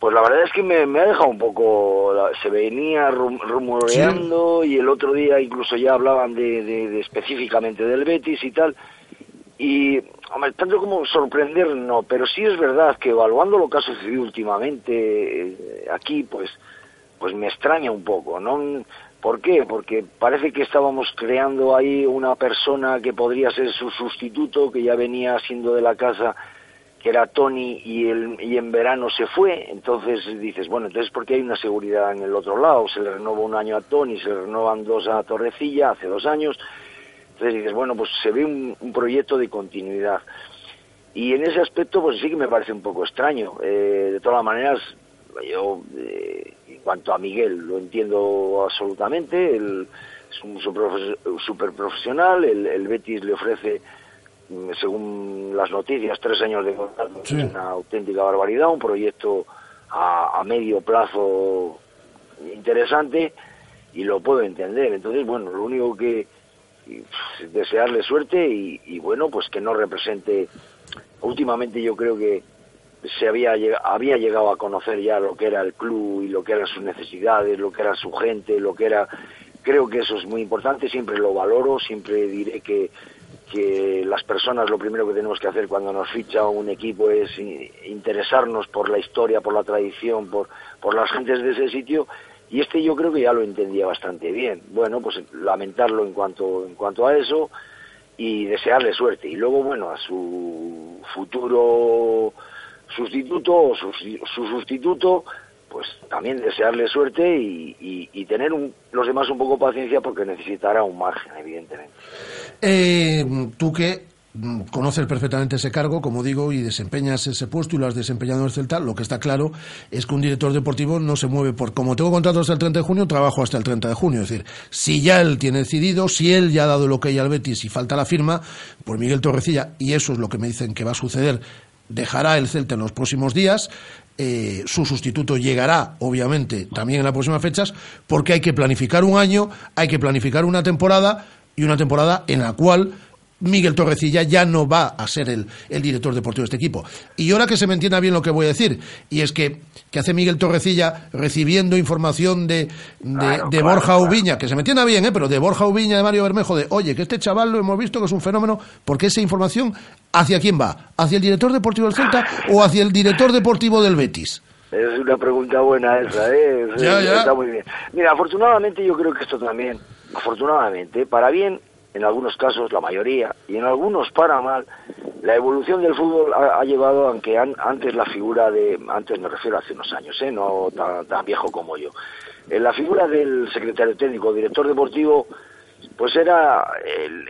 Pues la verdad es que me, ha dejado un poco, se venía rumoreando y el otro día incluso ya hablaban de, específicamente del Betis y tal. Y, hombre, tanto como sorprender, no, pero sí es verdad que evaluando lo que ha sucedido últimamente eh, aquí, pues, pues me extraña un poco, ¿no? ¿Por qué? Porque parece que estábamos creando ahí una persona que podría ser su sustituto, que ya venía siendo de la casa, que era Tony, y, el, y en verano se fue. Entonces dices, bueno, entonces ¿por qué hay una seguridad en el otro lado? Se le renovó un año a Tony, se le renovan dos a Torrecilla, hace dos años. Entonces dices, bueno, pues se ve un, proyecto de continuidad. Y en ese aspecto, pues sí que me parece un poco extraño. Eh, de todas maneras, yo... Eh, cuanto a Miguel, lo entiendo absolutamente, él es un super profesional, el, Betis le ofrece, mm, según las noticias, tres años de contrato, una auténtica barbaridad, un proyecto a, medio plazo interesante y lo puedo entender. Entonces, bueno, lo único que desearle suerte y, y bueno, pues que no represente, últimamente yo creo que se había, había llegado a conocer ya lo que era el club y lo que eran sus necesidades, lo que era su gente, lo que era... Creo que eso es muy importante, siempre lo valoro, siempre diré que, que las personas lo primero que tenemos que hacer cuando nos ficha un equipo es interesarnos por la historia, por la tradición, por, por las gentes de ese sitio y este yo creo que ya lo entendía bastante bien. Bueno, pues lamentarlo en cuanto, en cuanto a eso y desearle suerte. Y luego, bueno, a su futuro sustituto o su, su sustituto, pues también desearle suerte y tener un- los demás un poco paciencia porque necesitará un margen, evidentemente. Eh, tú que mm, conoces perfectamente ese cargo, como digo, y desempeñas ese puesto y lo has desempeñado en el Celta, lo que está claro es que un director deportivo no se mueve por, como tengo contrato hasta el 30 de junio, trabajo hasta el 30 de junio. Es decir, si ya él tiene decidido, si él ya ha dado lo que hay al Betis y falta la firma, pues Miguel Torrecilla, y eso es lo que me dicen que va a suceder, dejará el Celta en los próximos días. eh, su sustituto llegará, obviamente, también en las próximas fechas, porque hay que planificar un año, hay que planificar una temporada y una temporada en la cual Miguel Torrecilla ya no va a ser el, el director deportivo de este equipo. Y ahora que se me entienda bien lo que voy a decir, y es que, que hace Miguel Torrecilla recibiendo información de, de, de Borja Ubiña, que se me entienda bien, ¿eh? pero de Borja Ubiña, de Mario Bermejo, de, oye, que este chaval lo hemos visto que es un fenómeno, porque esa información, ¿hacia quién va? ¿Hacia el director deportivo del Celta o hacia el director deportivo del Betis? Es una pregunta buena esa, ¿eh? Es- Ya, ya. Está muy bien. Mira, afortunadamente yo creo que esto también, afortunadamente, para bien, en algunos casos, la mayoría, y en algunos para mal, la evolución del fútbol ha, ha llevado a que an- antes la figura de, antes me refiero a hace unos años, ¿eh? No tan, tan viejo como yo, en la figura del secretario técnico, director deportivo, pues era el,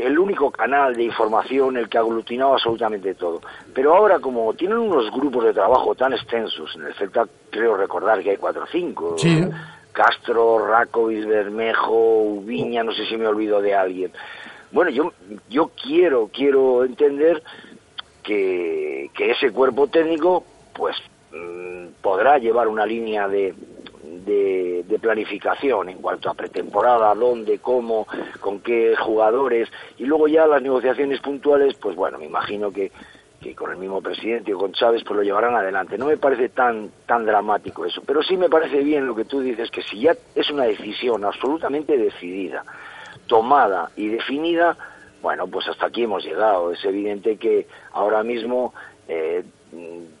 el único canal de información el que aglutinaba absolutamente todo. Pero ahora, como tienen unos grupos de trabajo tan extensos, en el Celta creo recordar que hay cuatro o cinco, Sí. Castro, Rakovic, Bermejo, Ubiña, no sé si me olvido de alguien. Bueno, yo, yo quiero, quiero entender que, que ese cuerpo técnico, pues, mm, podrá llevar una línea de, de, de planificación en cuanto a pretemporada, dónde, cómo, con qué jugadores, y luego ya las negociaciones puntuales, pues bueno, me imagino que, que con el mismo presidente o con Chávez pues lo llevarán adelante. No me parece tan, tan dramático eso, pero sí me parece bien lo que tú dices, que si ya es una decisión absolutamente decidida, tomada y definida, bueno, pues hasta aquí hemos llegado. Es evidente que ahora mismo eh,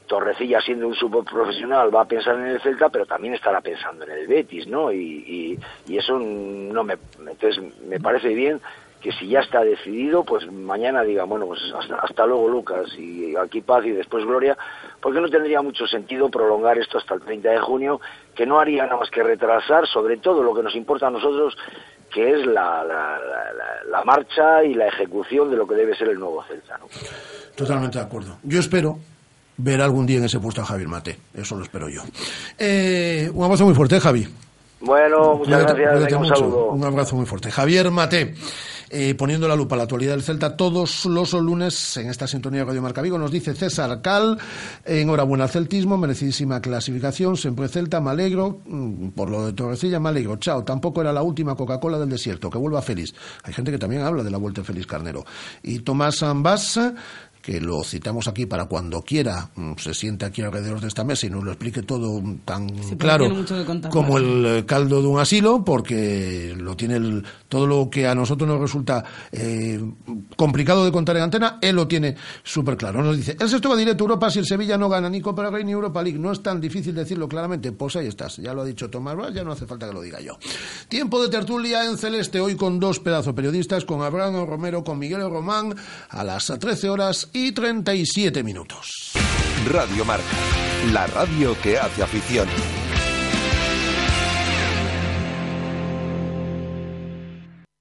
Torrecilla, siendo un superprofesional, va a pensar en el Celta, pero también estará pensando en el Betis, ¿no? Y, y, y eso no me, entonces me parece bien que si ya está decidido, pues mañana diga, bueno, pues hasta, hasta luego Lucas, y aquí paz y después gloria, porque no tendría mucho sentido prolongar esto hasta el 30 de junio, que no haría nada más que retrasar, sobre todo lo que nos importa a nosotros, que es la, marcha y la ejecución de lo que debe ser el nuevo Celta. Totalmente de acuerdo. Yo espero ver algún día en ese puesto a Javier Mate. Eso lo espero yo. Eh, un abrazo muy fuerte, Javi. Bueno, muchas Cuídate- gracias, cuídate un mucho. saludo. Un abrazo muy fuerte. Javier Mate, eh, poniendo la lupa a la actualidad del Celta todos los lunes en esta sintonía de Radio Marca Vigo, nos dice César Cal, enhorabuena al celtismo, merecidísima clasificación, siempre Celta, me alegro, mm, por lo de Torrecilla, me alegro, chao, tampoco era la última Coca-Cola del desierto, que vuelva feliz. Hay gente que también habla de la vuelta de Félix Carnero. Y Tomás Ambas, que lo citamos aquí para cuando quiera, mm, se siente aquí alrededor de esta mesa y nos lo explique todo mm, tan claro contar. como el eh, caldo de un asilo, porque lo tiene el- todo lo que a nosotros nos resulta eh, complicado de contar en antena, él lo tiene súper claro. Nos dice, el sexto va directo a Europa si el Sevilla no gana ni Copa del Rey ni Europa League. No es tan difícil decirlo claramente, pues ahí estás. Ya lo ha dicho Tomás ya no hace falta que lo diga yo. Tiempo de tertulia en Celeste, hoy con dos pedazos periodistas, con Abraham Romero, con Miguel Román, a las 13 horas y 37 minutos. Radio Marca, la radio que hace afición.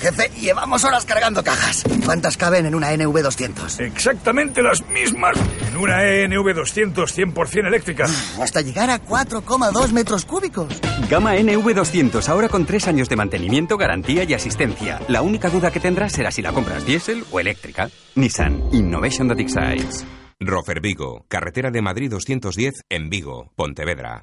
Jefe, llevamos horas cargando cajas. ¿Cuántas caben en una NV200? Exactamente las mismas en una E NV200 100% eléctrica. Hasta llegar a 4,2 metros cúbicos. Gama NV200, ahora con tres años de mantenimiento, garantía y asistencia. La única duda que tendrás será si la compras diésel o eléctrica. Nissan Innovation that excites. Rofer Vigo, carretera de Madrid 210 en Vigo, Pontevedra.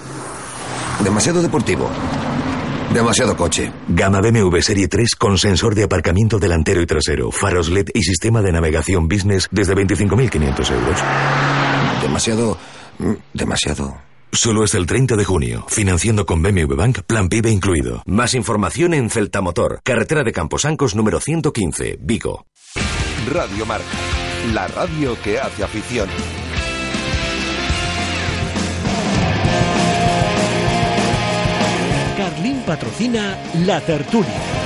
Demasiado deportivo. Demasiado coche. Gama BMW Serie 3 con sensor de aparcamiento delantero y trasero, faros LED y sistema de navegación business desde 25.500 euros. Demasiado... mm, Demasiado... Solo es el 30 de junio. Financiando con BMW Bank, plan PIB incluido. Más información en Celta Motor, carretera de Camposancos número 115, Vigo. Radio Marca, la radio que hace afición. Carlín patrocina La Tertulia.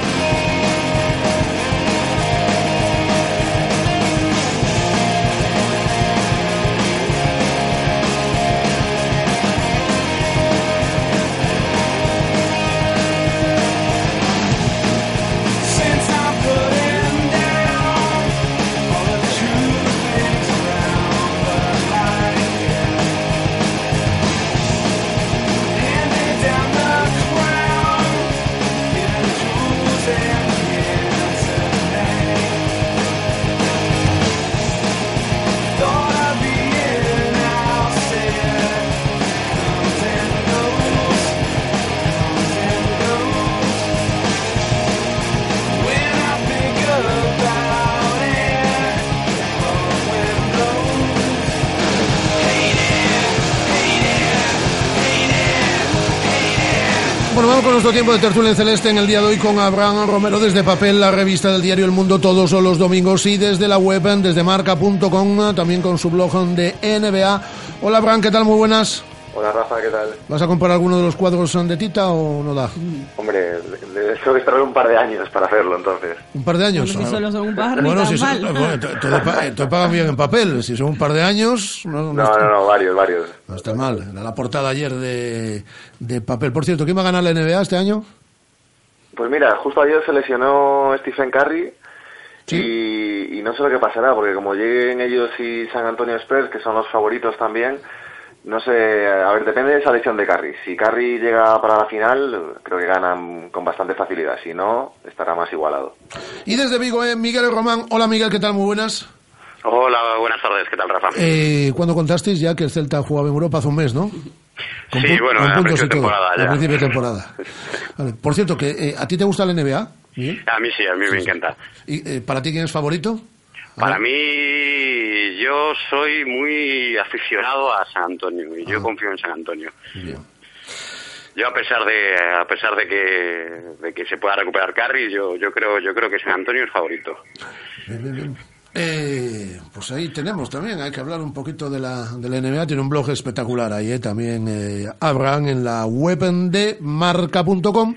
Bueno, vamos con nuestro tiempo de tertulia en celeste en el día de hoy con Abraham Romero desde Papel, la revista del diario El Mundo todos los domingos y desde la web, desde marca.com, también con su blog de NBA. Hola Abraham, ¿qué tal? Muy buenas. Hola Rafa, ¿qué tal? ¿Vas a comprar alguno de los cuadros de Tita o no da? Hombre, tengo que esperar un par de años para hacerlo entonces. ¿Un par de años? Bueno, si solo son un par, ni Bueno, tan si son- mal. bueno, te, te pa- te pagan bien en papel. Si son un par de años, no, no No, está, no, no, varios, varios. no está mal. Era la portada ayer de, de papel. Por cierto, ¿quién va a ganar la NBA este año? Pues mira, justo ayer se lesionó Stephen Curry y, y no sé lo que pasará, porque como lleguen ellos y San Antonio Spurs, que son los favoritos también, no sé, a ver, depende de esa lesión de Curry. Si Curry llega para la final, creo que ganan con bastante facilidad. Si no, estará más igualado. Y desde Vigo, eh, Miguel Román. Hola Miguel, ¿qué tal? Muy buenas. Hola, buenas tardes, ¿qué tal, Rafa? Eh, ¿Cuándo contasteis ya que el Celta jugaba en Europa hace un mes, no? Con sí, bueno, con a puntos principio y de todo, temporada a ya. principio de temporada. Vale. Por cierto, que eh, ¿a ti te gusta la NBA? Miguel? A mí sí, a mí me encanta. ¿Y eh, para ti quién es favorito? Para mí, yo soy muy aficionado a San Antonio y Ah. yo confío en San Antonio. Yo a pesar de a pesar de que, de que se pueda recuperar Carry, yo yo creo yo creo que San Antonio es favorito. Bien, bien, bien. Eh, pues ahí tenemos también, hay que hablar un poquito de la, de la NBA, tiene un blog espectacular ahí, eh, también eh, Abraham en la web de marca.com.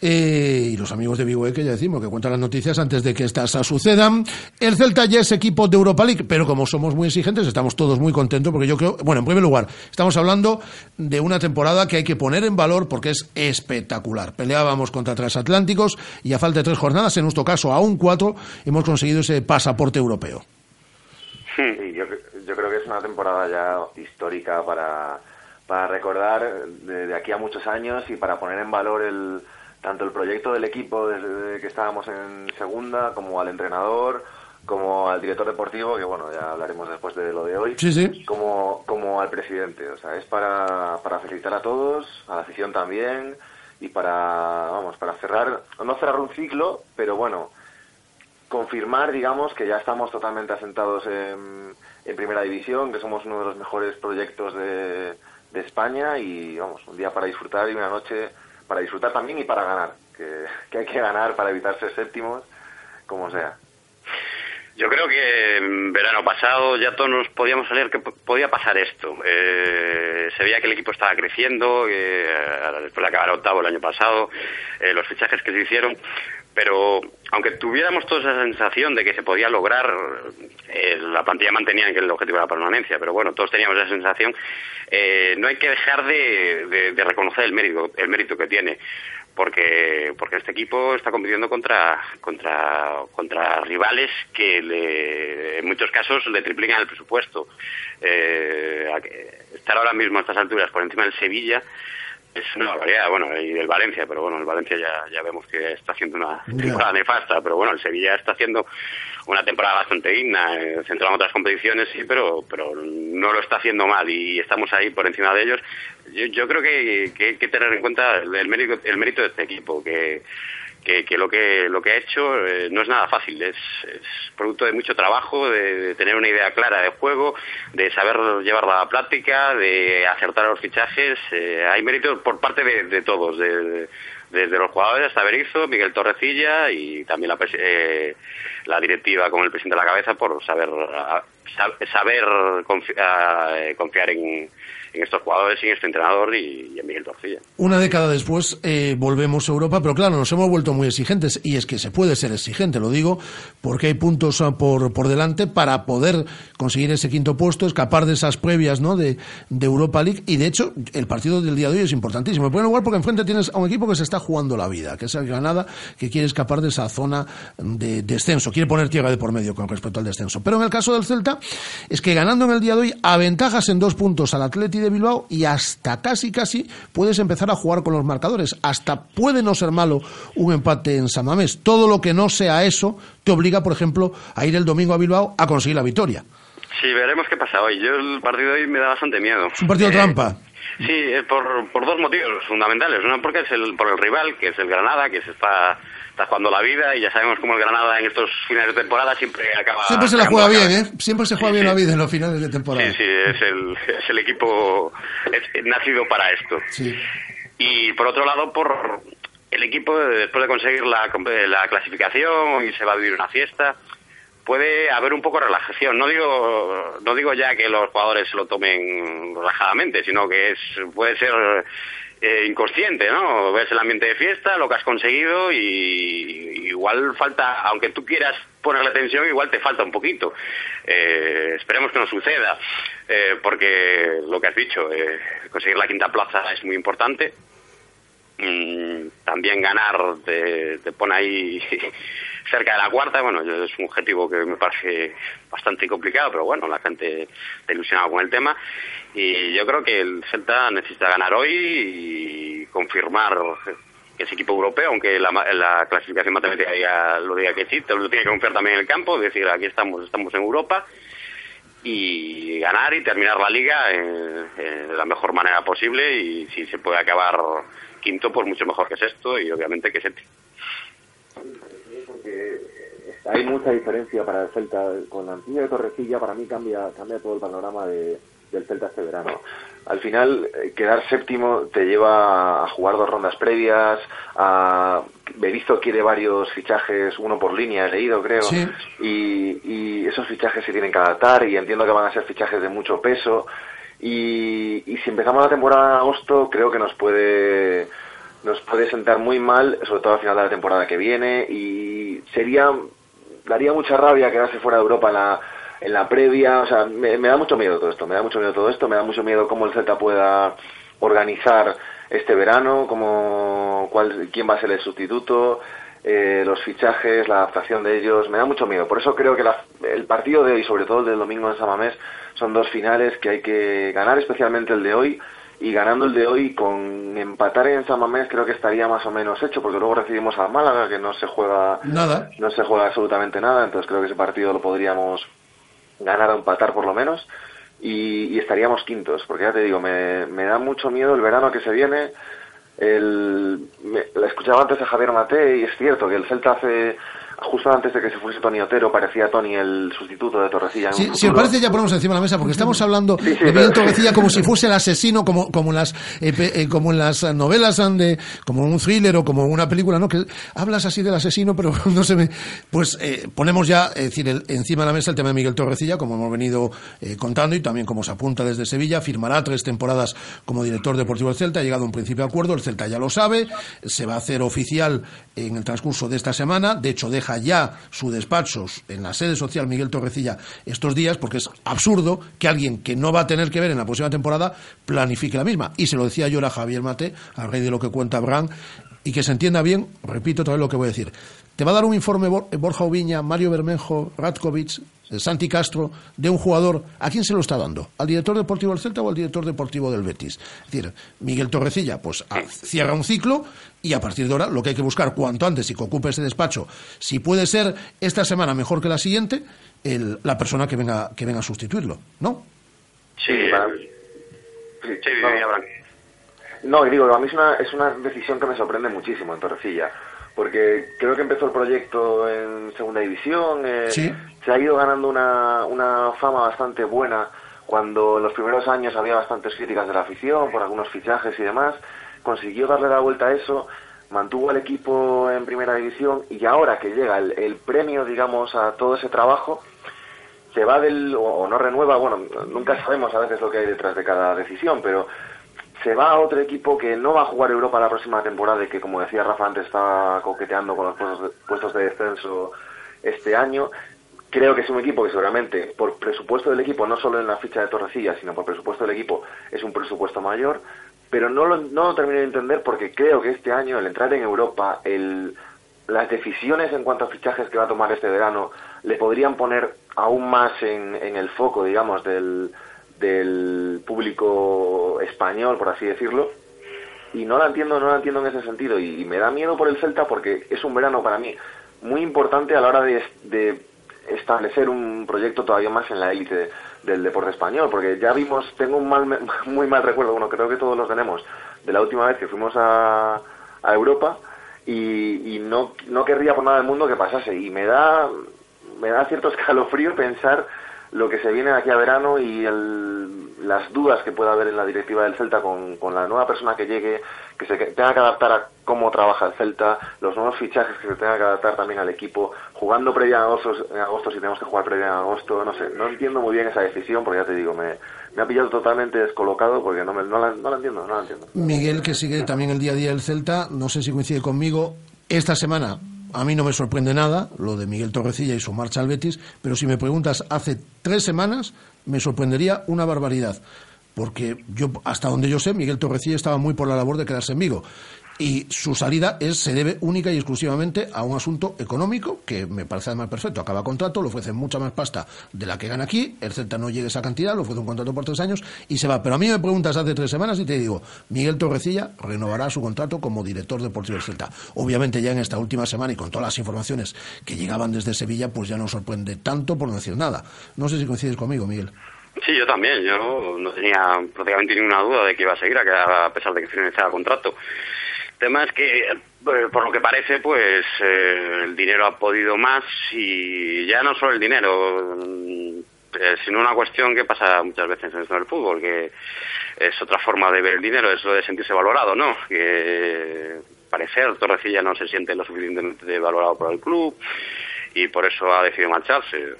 Eh, y los amigos de eh, que ya decimos que cuentan las noticias antes de que estas sucedan. El Celta ya es equipo de Europa League, pero como somos muy exigentes, estamos todos muy contentos porque yo creo, bueno, en primer lugar, estamos hablando de una temporada que hay que poner en valor porque es espectacular. Peleábamos contra transatlánticos y a falta de tres jornadas, en nuestro caso aún cuatro, hemos conseguido ese pasaporte europeo. Sí, yo, yo creo que es una temporada ya histórica para, para recordar de, de aquí a muchos años y para poner en valor el, tanto el proyecto del equipo desde que estábamos en segunda, como al entrenador, como al director deportivo, que bueno, ya hablaremos después de lo de hoy, Sí, sí. como, como al presidente. O sea, es para, para felicitar a todos, a la afición también, y para, vamos, para cerrar, no cerrar un ciclo, pero bueno, confirmar, digamos, que ya estamos totalmente asentados en, en Primera División, que somos uno de los mejores proyectos de, de España y, vamos, un día para disfrutar y una noche para disfrutar también y para ganar, que, hay que ganar para evitar ser séptimos, como sea. Yo creo que verano pasado ya todos nos podíamos salir que po- podía pasar esto. Eh, se veía que el equipo estaba creciendo, eh, después de acabar octavo el año pasado, eh, los fichajes que se hicieron, pero aunque tuviéramos toda esa sensación de que se podía lograr, eh, la plantilla mantenía que el objetivo era la permanencia, pero bueno, todos teníamos esa sensación, eh, no hay que dejar de, reconocer el mérito, el mérito que tiene porque porque este equipo está compitiendo contra contra contra rivales que le, en muchos casos le triplican el presupuesto. Eh, estar ahora mismo a estas alturas por encima del Sevilla es una barbaridad, bueno, y del Valencia, pero bueno, el Valencia ya, ya vemos que está haciendo una temporada nefasta, pero bueno, el Sevilla está haciendo una temporada bastante digna, eh, centrado en otras competiciones, sí, pero, pero no lo está haciendo mal y estamos ahí por encima de ellos. Yo, yo creo que, que hay que tener en cuenta el mérito, el mérito de este equipo, que, que, lo que lo que ha hecho eh, no es nada fácil, es, producto de mucho trabajo, de, tener una idea clara de juego, de saber llevarla a la práctica, de acertar los fichajes. eh, hay mérito por parte de, todos, de- de- desde los jugadores hasta Berizzo, Miguel Torrecilla y también la, eh, la directiva con el presidente a la cabeza por saber saber eh, confiar en, en estos jugadores en este entrenador y, en Miguel Torrecilla. Una década después eh, volvemos a Europa, pero claro, nos hemos vuelto muy exigentes y es que se puede ser exigente, lo digo, porque hay puntos ah, por, por delante para poder conseguir ese quinto puesto, escapar de esas previas ¿no? de, de Europa League y de hecho el partido del día de hoy es importantísimo. En primer lugar porque enfrente tienes a un equipo que se está jugando la vida, que es el Granada, que quiere escapar de esa zona de descenso, quiere poner tierra de por medio con respecto al descenso. Pero en el caso del Celta es que ganando en el día de hoy aventajas en dos puntos al Atleti de Bilbao y hasta casi casi puedes empezar a jugar con los marcadores. Hasta puede no ser malo un empate en San Mamés. Todo lo que no sea eso te obliga, por ejemplo, a ir el domingo a Bilbao a conseguir la victoria. Sí, veremos qué pasa hoy. Yo el partido de hoy me da bastante miedo. Es un partido Eh, trampa. Sí, eh, por, por dos motivos fundamentales. Uno porque es el, por el rival, que es el Granada, que se está, está jugando la vida y ya sabemos cómo el Granada en estos finales de temporada siempre acaba... Siempre se la juega bien. ¿eh? Siempre se juega bien la vida en los finales de temporada. Sí, sí, es el, es el equipo es nacido para esto. Sí. Y por otro lado, por el equipo, después de conseguir la, la clasificación y se va a vivir una fiesta, puede haber un poco de relajación. No digo, no digo ya que los jugadores se lo tomen relajadamente, sino que es puede ser eh, inconsciente, ¿no? Ves el ambiente de fiesta, lo que has conseguido y, igual falta, aunque tú quieras ponerle tensión, igual te falta un poquito. Eh, esperemos que no suceda, eh, porque lo que has dicho, eh, conseguir la quinta plaza es muy importante. Mm, también ganar te, te pone ahí cerca de la cuarta. Bueno, es un objetivo que me parece bastante complicado, pero bueno, la gente está ilusionada con el tema. Y yo creo que el Celta necesita ganar hoy y confirmar que es equipo europeo, aunque la, la clasificación matemática diga- lo diga que sí, te lo tiene que confiar también en el campo, decir aquí estamos, estamos en Europa y ganar y terminar la liga eh, eh, de la mejor manera posible y si se puede acabar quinto pues mucho mejor que sexto y obviamente que séptimo. Hay mucha diferencia para el Celta. Con la Antilla de Torrecilla, para mí cambia, cambia todo el panorama de, del Celta este verano. Al final, eh, quedar séptimo te lleva a jugar dos rondas previas, a Berizzo quiere varios fichajes, uno por línea, he leído creo, Sí. y, y esos fichajes se tienen que adaptar y entiendo que van a ser fichajes de mucho peso y, y si empezamos la temporada en agosto creo que nos puede nos puede sentar muy mal, sobre todo al final de la temporada que viene. Y sería daría mucha rabia quedarse fuera de Europa en la, en la previa, o sea, me, me da mucho miedo todo esto, me da mucho miedo todo esto, me da mucho miedo cómo el Celta pueda organizar este verano, cómo, cuál, quién va a ser el sustituto, eh, los fichajes, la adaptación de ellos, me da mucho miedo. Por eso creo que la- el partido de hoy, sobre todo el del domingo en Samamés, son dos finales que hay que ganar, especialmente el de hoy, y ganando el de hoy con empatar en San Mamés creo que estaría más o menos hecho porque luego recibimos al Málaga que no se juega Nada. no se juega absolutamente nada entonces creo que ese partido lo podríamos ganar o empatar por lo menos y, y estaríamos quintos porque ya te digo me, me da mucho miedo el verano que se viene el, me, la escuchaba antes a Javier Mate y es cierto que el Celta hace justo antes de que se fuese Tony Otero, parecía Tony el sustituto de Torrecilla. Sí, si os parece ya ponemos encima de la mesa porque estamos hablando sí, de Miguel pero- Torrecilla como si fuese el asesino como como en las eh, eh, como en las novelas de como un thriller o como una película no que hablas así del asesino pero no se ve pues eh, ponemos ya es decir el- encima de la mesa el tema de Miguel Torrecilla como hemos venido eh, contando y también como se apunta desde Sevilla firmará tres temporadas como director deportivo del Celta ha llegado a un principio de acuerdo el Celta ya lo sabe se va a hacer oficial en el transcurso de esta semana de hecho deja ya su despacho en la sede social Miguel Torrecilla estos días porque es absurdo que alguien que no va a tener que ver en la próxima temporada planifique la misma. Y se lo decía yo a Javier Mate, al rey de lo que cuenta Abraham, y que se entienda bien, repito otra vez lo que voy a decir. Te va a dar un informe Bor- Borja Oviña, Mario Bermejo, Ratkovic, eh, Santi Castro, de un jugador, ¿a quién se lo está dando? ¿Al director deportivo del Celta o al director deportivo del Betis? Es decir, Miguel Torrecilla, pues a- cierra un ciclo y a partir de ahora lo que hay que buscar cuanto antes y que ocupe ese despacho, si puede ser esta semana mejor que la siguiente, el- la persona que venga, que venga a sustituirlo, ¿no? Sí, para- sí, Sí. No, y digo, a mí es una, es una decisión que me sorprende muchísimo en Torrecilla, porque creo que empezó el proyecto en segunda división, eh, Sí. se ha ido ganando una, una fama bastante buena cuando en los primeros años había bastantes críticas de la afición por algunos fichajes y demás, consiguió darle la vuelta a eso, mantuvo al equipo en primera división y ahora que llega el, el premio, digamos, a todo ese trabajo, se va del, o, o no renueva, bueno, nunca sabemos a veces lo que hay detrás de cada decisión, pero se va a otro equipo que no va a jugar Europa la próxima temporada y que, como decía Rafa antes, está coqueteando con los puestos de, puestos de descenso este año. Creo que es un equipo que seguramente, por presupuesto del equipo, no solo en la ficha de Torrecilla, sino por presupuesto del equipo, es un presupuesto mayor, pero no lo, no lo termino de entender porque creo que este año, el entrar en Europa, el, las decisiones en cuanto a fichajes que va a tomar este verano, le podrían poner aún más en, en el foco, digamos, del, del público español, por así decirlo. Y no la entiendo, no la entiendo en ese sentido. Y, me da miedo por el Celta porque es un verano para mí muy importante a la hora de, de establecer un proyecto todavía más en la élite de- del deporte español. Porque ya vimos, tengo un mal, muy mal recuerdo, bueno, creo que todos los tenemos, de la última vez que fuimos a, a Europa y, y no, no querría por nada del mundo que pasase. Y me da, me da cierto escalofrío pensar lo que se viene aquí a verano y el- las dudas que pueda haber en la directiva del Celta con, con la nueva persona que llegue, que se tenga que adaptar a cómo trabaja el Celta, los nuevos fichajes que se tenga que adaptar también al equipo, jugando previa en agosto, en agosto si tenemos que jugar previa en agosto, no sé, no entiendo muy bien esa decisión porque ya te digo, me, me ha pillado totalmente descolocado porque no, me, no, la, no la entiendo, no la entiendo. Miguel, que sigue también el día a día del Celta, no sé si coincide conmigo, esta semana a mí no me sorprende nada lo de Miguel Torrecilla y su marcha al Betis, pero si me preguntas hace tres semanas, me sorprendería una barbaridad. Porque yo, hasta donde yo sé, Miguel Torrecilla estaba muy por la labor de quedarse en Vigo. Y su salida es, se debe única y exclusivamente a un asunto económico, que me parece además perfecto. Acaba contrato, le ofrecen mucha más pasta de la que gana aquí, el Celta no llega a esa cantidad, le ofrece un contrato por tres años y se va. Pero a mí me preguntas hace tres semanas y te digo, Miguel Torrecilla renovará su contrato como director deportivo del Celta. Obviamente ya en esta última semana y con todas las informaciones que llegaban desde Sevilla, pues ya no sorprende tanto por no decir nada. No sé si coincides conmigo, Miguel. Sí, yo también. Yo no tenía prácticamente ninguna duda de que iba a seguir, a pesar de que finalizara el contrato. El tema es que, eh, por lo que parece, pues eh, el dinero ha podido más y ya no solo el dinero, mm, eh, sino una cuestión que pasa muchas veces en del fútbol, que es otra forma de ver el dinero, es lo de sentirse valorado, ¿no? Que parecer Torrecilla no se siente lo suficientemente valorado por el club y por eso ha decidido marcharse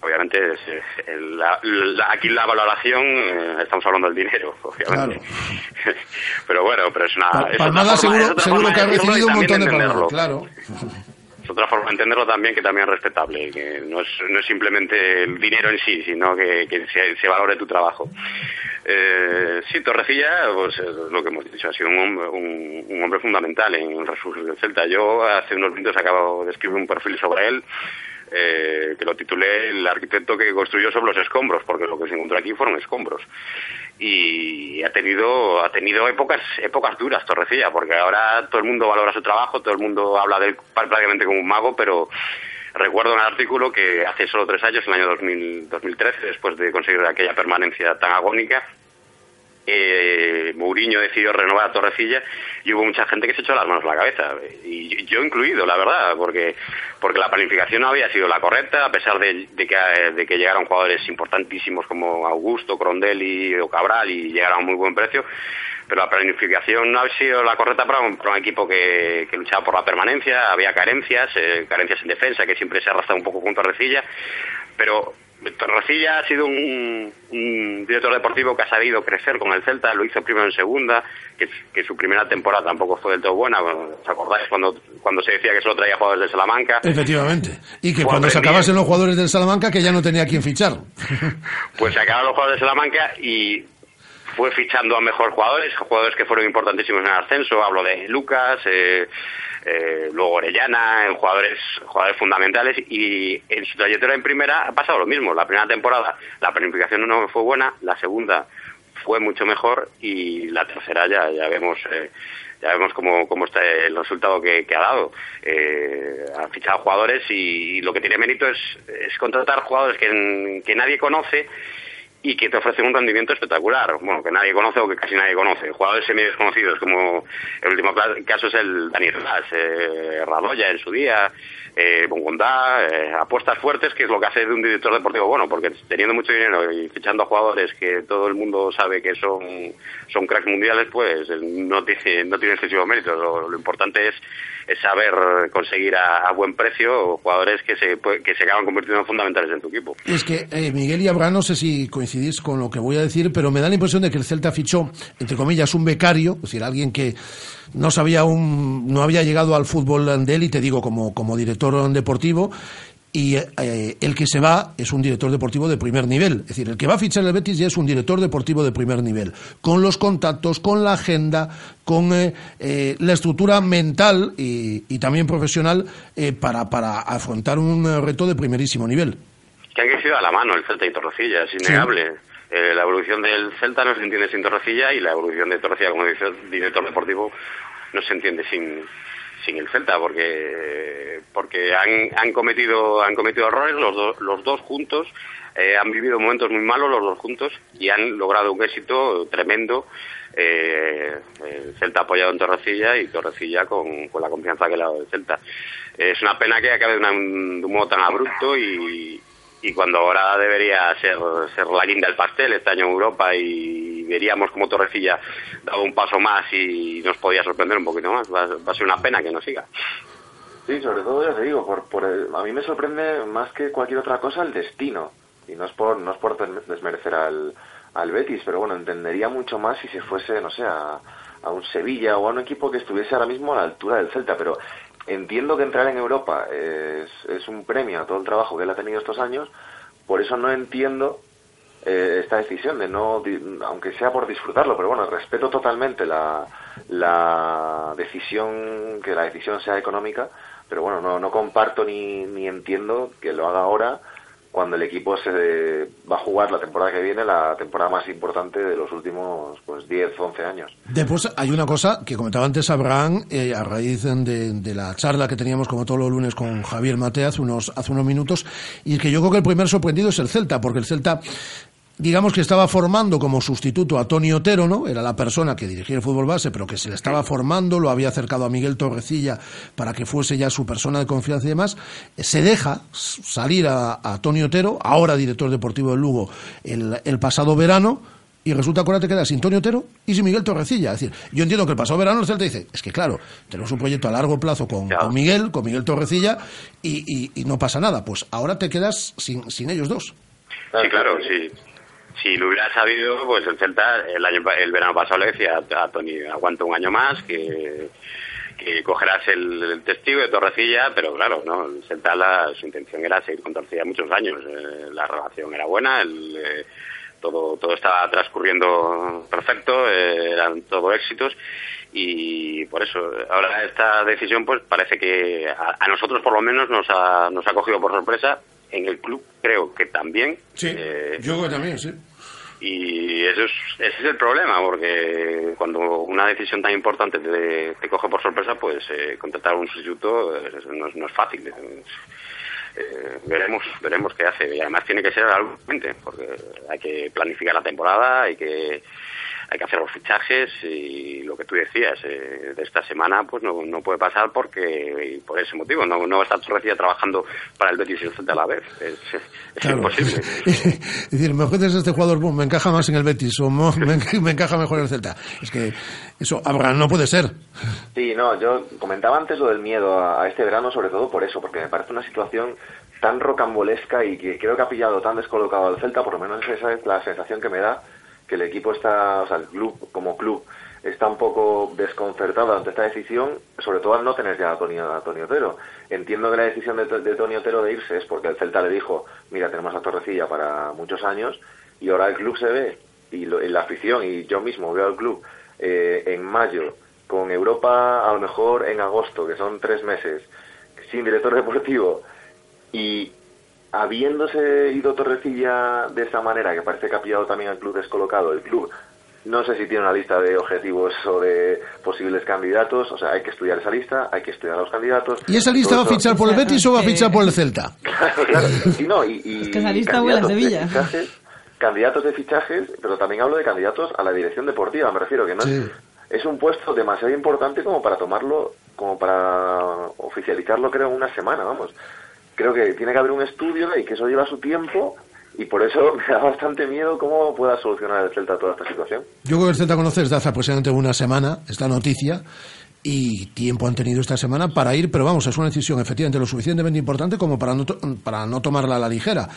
obviamente es, el- la- la- aquí la valoración eh, estamos hablando del dinero obviamente pero bueno pero es una es Palmada otra forma- seguro, es seguro que ha recibido un también montón de entenderlo. palmadas, claro. es otra forma de entenderlo también que también es respetable que no es, no es simplemente el dinero en sí sino que, que se, se valore tu trabajo eh, sí, Torrecilla, pues es lo que hemos dicho, ha sido un, hombre- un, un hombre fundamental en el resurgir del Celta. Yo hace unos minutos acabo de escribir un perfil sobre él, eh, que lo titulé El arquitecto que construyó sobre los escombros, porque lo que se encontró aquí fueron escombros. Y ha tenido, ha tenido épocas, épocas duras Torrecilla, porque ahora todo el mundo valora su trabajo, todo el mundo habla de él prácticamente como un mago, pero recuerdo el artículo que hace solo tres años, en el año 2000 2013, después de conseguir aquella permanencia tan agónica, eh, Mourinho decidió renovar a Torrecilla y hubo mucha gente que se echó las manos a la cabeza y yo incluido la verdad porque porque la planificación no había sido la correcta a pesar de, de que, de que llegaron jugadores importantísimos como Augusto, Crondelli o Cabral y llegaron a muy buen precio pero la planificación no ha sido la correcta para un, para un equipo que, que luchaba por la permanencia, había carencias, eh, carencias en defensa, que siempre se arrastra un poco a Torrecilla, pero Torrecilla ha sido un, un director deportivo que ha sabido crecer con el Celta, lo hizo primero en segunda, que, que su primera temporada tampoco fue del todo buena, ¿os acordáis cuando, cuando se decía que solo traía jugadores de Salamanca? Efectivamente. Y que cuando se acabasen los jugadores del Salamanca, que ya no tenía quien fichar. Pues se acabaron los jugadores de Salamanca y fue fichando a mejores jugadores, jugadores que fueron importantísimos en el ascenso, hablo de Lucas, eh, eh, luego Orellana, eh, jugadores, jugadores fundamentales y en su trayectoria en primera ha pasado lo mismo. La primera temporada la planificación no fue buena, la segunda fue mucho mejor y la tercera ya, ya vemos eh, ya vemos cómo, cómo está el resultado que, ha dado. Eh, ha fichado jugadores y, lo que tiene mérito es, es contratar jugadores que, que nadie conoce y que te ofrecen un rendimiento espectacular. Bueno, que nadie conoce o que casi nadie conoce. Jugadores semi desconocidos, como el último caso es el Dani Ras, eh, Radoya en su día, eh, Bongondá, eh, apuestas fuertes, que es lo que hace de un director deportivo bueno, porque teniendo mucho dinero y fichando a jugadores que todo el mundo sabe que son, son cracks mundiales, pues eh, no tiene, no tiene excesivo mérito. Lo, importante es, es saber conseguir a, buen precio jugadores que se, que se acaban convirtiendo en fundamentales en tu equipo. Es que eh, Miguel y Abraham, no sé si coincidís con lo que voy a decir, pero me da la impresión de que el Celta fichó, entre comillas, un becario, es decir, alguien que no sabía un, no había llegado al fútbol de élite, digo, como, como director deportivo, y eh, el que se va es un director deportivo de primer nivel. Es decir, el que va a fichar el Betis ya es un director deportivo de primer nivel, con los contactos, con la agenda, con eh, eh, la estructura mental y, y también profesional eh, para, para afrontar un eh, reto de primerísimo nivel. que han crecido a la mano el Celta y Torrecilla, es innegable. Eh, la evolución del Celta no se entiende sin Torrecilla y la evolución de Torrecilla como dice- director deportivo no se entiende sin sin el Celta porque porque han, han cometido han cometido errores los, do- los dos juntos eh, han vivido momentos muy malos los dos juntos y han logrado un éxito tremendo eh, el Celta apoyado en Torrecilla y Torrecilla con, con la confianza que le ha dado el Celta. Es una pena que acabe de, de un modo tan abrupto y, y cuando ahora debería ser, ser la guinda del pastel este año en Europa y veríamos como Torrecilla daba un paso más y nos podía sorprender un poquito más. Va, va a ser una pena que no siga. Sí, sobre todo ya te digo, por, por el- a mí me sorprende más que cualquier otra cosa el destino. Y no es por, no es por des- desmerecer al, al Betis, pero bueno, entendería mucho más si se fuese, no sé, a, a un Sevilla o a un equipo que estuviese ahora mismo a la altura del Celta. Pero entiendo que entrar en Europa es, es un premio a todo el trabajo que él ha tenido estos años, por eso no entiendo eh, esta decisión de no, aunque sea por disfrutarlo, pero bueno, respeto totalmente la, la decisión, que la decisión sea económica, pero bueno, no, no comparto ni, ni entiendo que lo haga ahora cuando el equipo se va a jugar la temporada que viene, la temporada más importante de los últimos pues 10, 11 años. Después hay una cosa que comentaba antes Abraham eh, a raíz de, de la charla que teníamos como todos los lunes con Javier Mate hace unos, hace unos minutos y es que yo creo que el primer sorprendido es el Celta porque el Celta digamos que estaba formando como sustituto a Tony Otero, ¿no? Era la persona que dirigía el fútbol base, pero que se le estaba formando, lo había acercado a Miguel Torrecilla para que fuese ya su persona de confianza y demás. Se deja salir a, a Tony Otero, ahora director deportivo del Lugo, el, el pasado verano, y resulta que ahora te quedas sin Tony Otero y sin Miguel Torrecilla. Es decir, yo entiendo que el pasado verano el Celta dice, es que claro, tenemos un proyecto a largo plazo con, con Miguel, con Miguel Torrecilla, y, y- y no pasa nada. Pues ahora te quedas sin, sin ellos dos. Sí, claro, sí. Si lo hubiera sabido, pues el Celta el año el verano pasado le decía a Tony, aguanta un año más, que, que cogerás el, testigo de Torrecilla, pero claro, no, el Celta su intención era seguir con Torrecilla muchos años. Eh, la relación era buena, el, eh, todo, todo estaba transcurriendo perfecto, eh, eran todo éxitos y por eso ahora esta decisión pues parece que a, a nosotros por lo menos nos ha, nos ha cogido por sorpresa en el club creo que también Sí, Eh, yo creo que también, sí. y eso es, ese es el problema, porque cuando una decisión tan importante te, te coge por sorpresa, pues eh, contratar a un sustituto eh, no, es- no es fácil. Eh, veremos veremos qué hace y además tiene que ser algo porque hay que planificar la temporada hay que hay que hacer los fichajes y lo que tú decías eh, de esta semana pues no, no puede pasar porque y por ese motivo no, no va a estar Torrecilla trabajando para el Betis y el Celta a la vez es, es Claro. imposible es decir, mejor es este jugador, boom, me encaja más en el Betis o me, enca- me encaja mejor en el Celta. Es que eso, Abraham, no puede ser. Sí, no, yo comentaba antes lo del miedo a, a este verano, sobre todo por eso, porque me parece una situación tan rocambolesca y que creo que ha pillado tan descolocado al Celta, por lo menos esa es la sensación que me da, que el equipo está, o sea, el club como club está un poco desconcertado ante esta decisión, sobre todo al no tener ya a Tony, a Tony Otero. Entiendo que la decisión de, de Tony Otero de irse es porque el Celta le dijo, mira, tenemos a Torrecilla para muchos años, y ahora el club se ve, y, lo- y la afición, y yo mismo veo al club eh, en mayo, con Europa a lo mejor en agosto, que son tres meses, sin director deportivo, y habiéndose ido Torrecilla de esa manera, que parece que ha pillado también al club descolocado, el club no sé si tiene una lista de objetivos o de posibles candidatos, o sea, hay que estudiar esa lista, hay que estudiar a los candidatos. ¿Y esa lista va a fichar por el Betis o va a fichar por el Celta? Claro, claro. Y no, y, y que esa lista huele a candidatos de Sevilla. fichajes, candidatos de fichajes, pero también hablo de candidatos a la dirección deportiva, me refiero, que no es, es un puesto demasiado importante como para tomarlo, como para oficializarlo, creo, en una semana, vamos. Creo que tiene que haber un estudio y que eso lleva su tiempo y por eso me da bastante miedo cómo pueda solucionar el Celta toda esta situación. Yo creo que el Celta conoce desde hace aproximadamente una semana esta noticia y tiempo han tenido esta semana para ir, pero vamos, es una decisión efectivamente lo suficientemente importante como para no, to- para no tomarla a la ligera.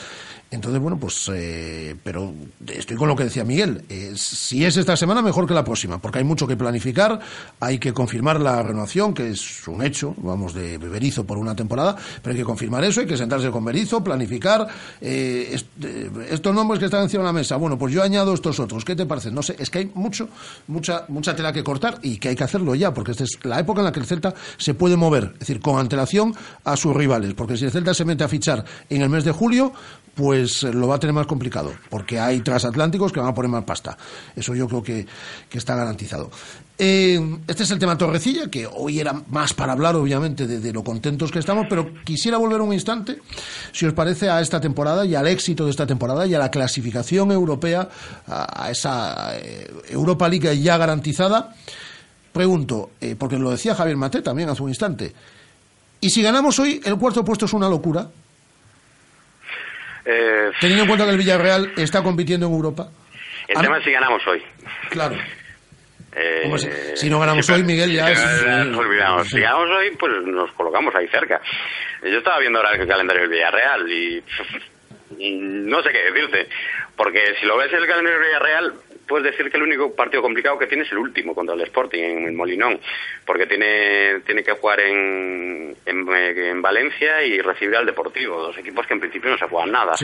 Entonces, bueno, pues, eh, pero estoy con lo que decía Miguel. Eh, si es esta semana, mejor que la próxima, porque hay mucho que planificar, hay que confirmar la renovación, que es un hecho, vamos, de Berizo por una temporada, pero hay que confirmar eso, hay que sentarse con Berizo, planificar eh, eh, estos nombres que están encima de la mesa. Bueno, pues yo añado estos otros. ¿Qué te parece? No sé, es que hay mucho, mucha, mucha tela que cortar y que hay que hacerlo ya, porque esta es la época en la que el Celta se puede mover, es decir, con antelación a sus rivales, porque si el Celta se mete a fichar en el mes de julio, pues eh, lo va a tener más complicado, porque hay transatlánticos que van a poner más pasta. Eso yo creo que, que está garantizado. Eh, este es el tema Torrecilla, que hoy era más para hablar, obviamente, de, de lo contentos que estamos, pero quisiera volver un instante, si os parece, a esta temporada y al éxito de esta temporada y a la clasificación europea, a, esa eh, Europa League ya garantizada. Pregunto, eh, porque lo decía Javier Mate también hace un instante, ¿y si ganamos hoy, el cuarto puesto es una locura? Eh, Teniendo en cuenta que el Villarreal está compitiendo en Europa. el Ah, tema es si ganamos hoy Claro. Eh, si- si no ganamos hoy, Miguel, ya si es- nos olvidamos. Si ganamos hoy, pues nos colocamos ahí cerca. Yo estaba viendo ahora el calendario del Villarreal y, y no sé qué decirte. Porque si lo ves el calendario del Villarreal, puedes decir que el único partido complicado que tiene es el último contra el Sporting en el Molinón. Porque tiene, tiene que jugar en, en, en Valencia y recibir al Deportivo. Dos equipos que en principio no se juegan nada.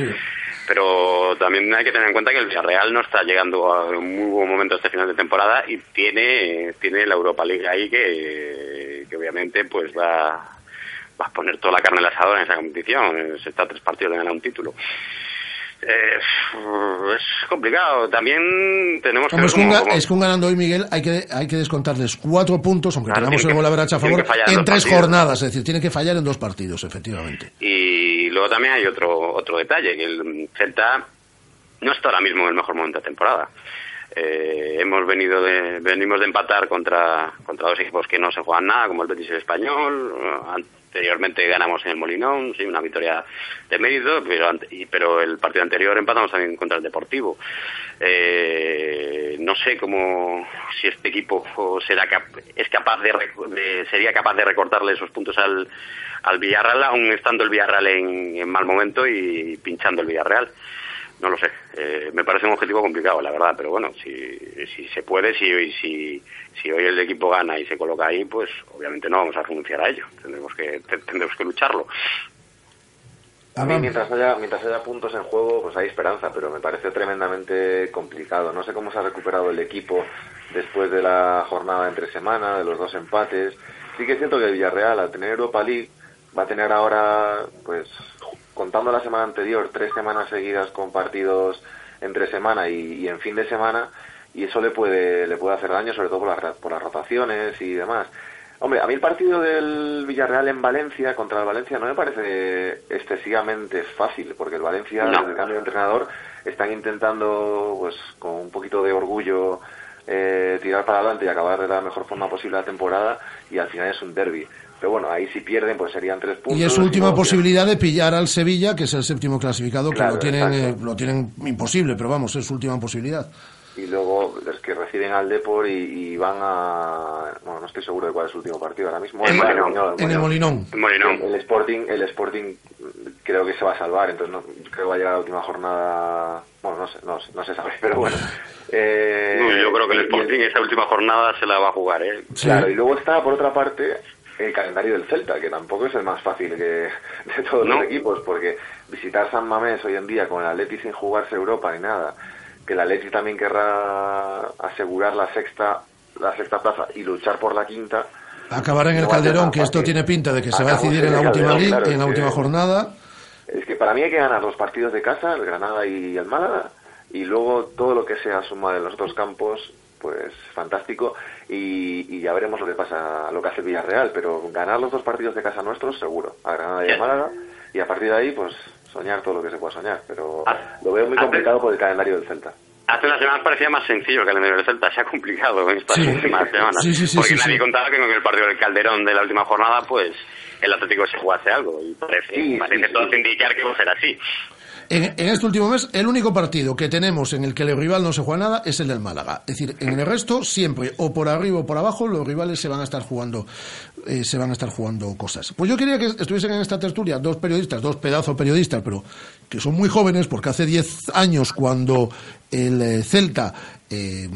Pero también hay que tener en cuenta que el Villarreal no está llegando a un muy buen momento este final de temporada y tiene, tiene la Europa League ahí que, que obviamente pues va, va a poner toda la carne al asador en esa competición. Se está a tres partidos de ganar un título. Eh, es complicado. También tenemos que Hombre, ver es, que cómo- cómo- es que ganando hoy, Miguel, hay que, hay que descontarles cuatro puntos, aunque Claro, tengamos tiene el gol a a favor, en tres partidos. jornadas. Es decir, tiene que fallar en dos partidos, efectivamente. Y luego también hay otro otro detalle, que el Celta no está ahora mismo en el mejor momento de temporada. Eh, hemos venido de, venimos de empatar contra, contra dos equipos que no se juegan nada, como el Betis y el Español. Anteriormente ganamos en el Molinón, sí, una victoria de mérito, pero, el partido anterior empatamos también contra el Deportivo. Eh, no sé cómo si este equipo será cap- es capaz de, de- sería capaz de recortarle esos puntos al, al Villarreal, aún estando el Villarreal en mal momento y pinchando el Villarreal. No lo sé. Eh, me parece un objetivo complicado, la verdad, pero bueno, si, si se puede, si, si, si hoy el equipo gana y se coloca ahí, pues obviamente no vamos a renunciar a ello. Tendremos que, te- tendremos que lucharlo. A mí, mientras haya, mientras haya puntos en juego, pues hay esperanza, pero me parece tremendamente complicado. No sé cómo se ha recuperado el equipo después de la jornada entre semana, de los dos empates. Sí que es cierto que Villarreal, al tener Europa League, va a tener ahora, pues, contando la semana anterior, tres semanas seguidas con partidos entre semana y, y en fin de semana, y eso le puede, le puede hacer daño, sobre todo por las, ra- por las rotaciones y demás. Hombre, a mí el partido del Villarreal en Valencia contra el Valencia no me parece excesivamente fácil, porque el Valencia, No. desde el cambio de entrenador, están intentando, pues, con un poquito de orgullo, eh, tirar para adelante y acabar de la mejor forma posible la temporada, y al final es un derby. Pero bueno, ahí si pierden, pues serían tres puntos. Y es su última posibilidad de pillar al Sevilla, que es el séptimo clasificado, que lo tienen eh, lo tienen imposible, pero vamos, es su última posibilidad. y luego es que reciben al Depor y, y van a bueno no estoy seguro de cuál es su último partido ahora mismo En Bueno, Molinón. En el Molinón. Molinón. el Sporting el Sporting creo que se va a salvar entonces no creo que va a llegar a la última jornada bueno no sé no, sé- no se sabe pero bueno Eh, No, yo creo que el y- y Sporting esa última jornada se la va a jugar, ¿eh? Claro, y luego está, por otra parte, el calendario del Celta, que tampoco es el más fácil que de todos No. los equipos, porque visitar San Mamés hoy en día con el Atleti sin jugarse Europa ni nada, que el Atleti también querrá asegurar la sexta la sexta plaza y luchar por la quinta, Acabar en el No Calderón, que esto tiene pinta de que se va a decidir en la última Calderón, claro, en la es última que- jornada. es que para mí hay que ganar los partidos de casa, el Granada y el Málaga, y luego todo lo que sea suma de los otros campos, pues fantástico, y, y ya veremos lo que pasa, lo que hace el Villarreal, pero ganar los dos partidos de casa nuestros, seguro, a Granada y a Málaga, y a partir de ahí, pues soñar todo lo que se pueda soñar, pero lo veo muy complicado por el calendario del Celta. Hace unas semanas parecía más sencillo el calendario del Celta, se ha complicado en estas Sí. últimas semanas. Sí, sí, sí, porque sí, nadie sí. contaba que con el partido del Calderón de la última jornada, pues el Atlético se jugase algo. Y parece, Sí, parece sí, todo sí. indicar que va a ser así. En, este último mes, el único partido que tenemos en el que el rival no se juega nada es el del Málaga. Es decir, en el resto, siempre, o por arriba o por abajo, los rivales se van a estar jugando, eh, se van a estar jugando cosas. Pues yo quería que estuviesen en esta tertulia dos periodistas, dos pedazos periodistas, pero que son muy jóvenes, porque hace 10 años, cuando el eh, Celta eh,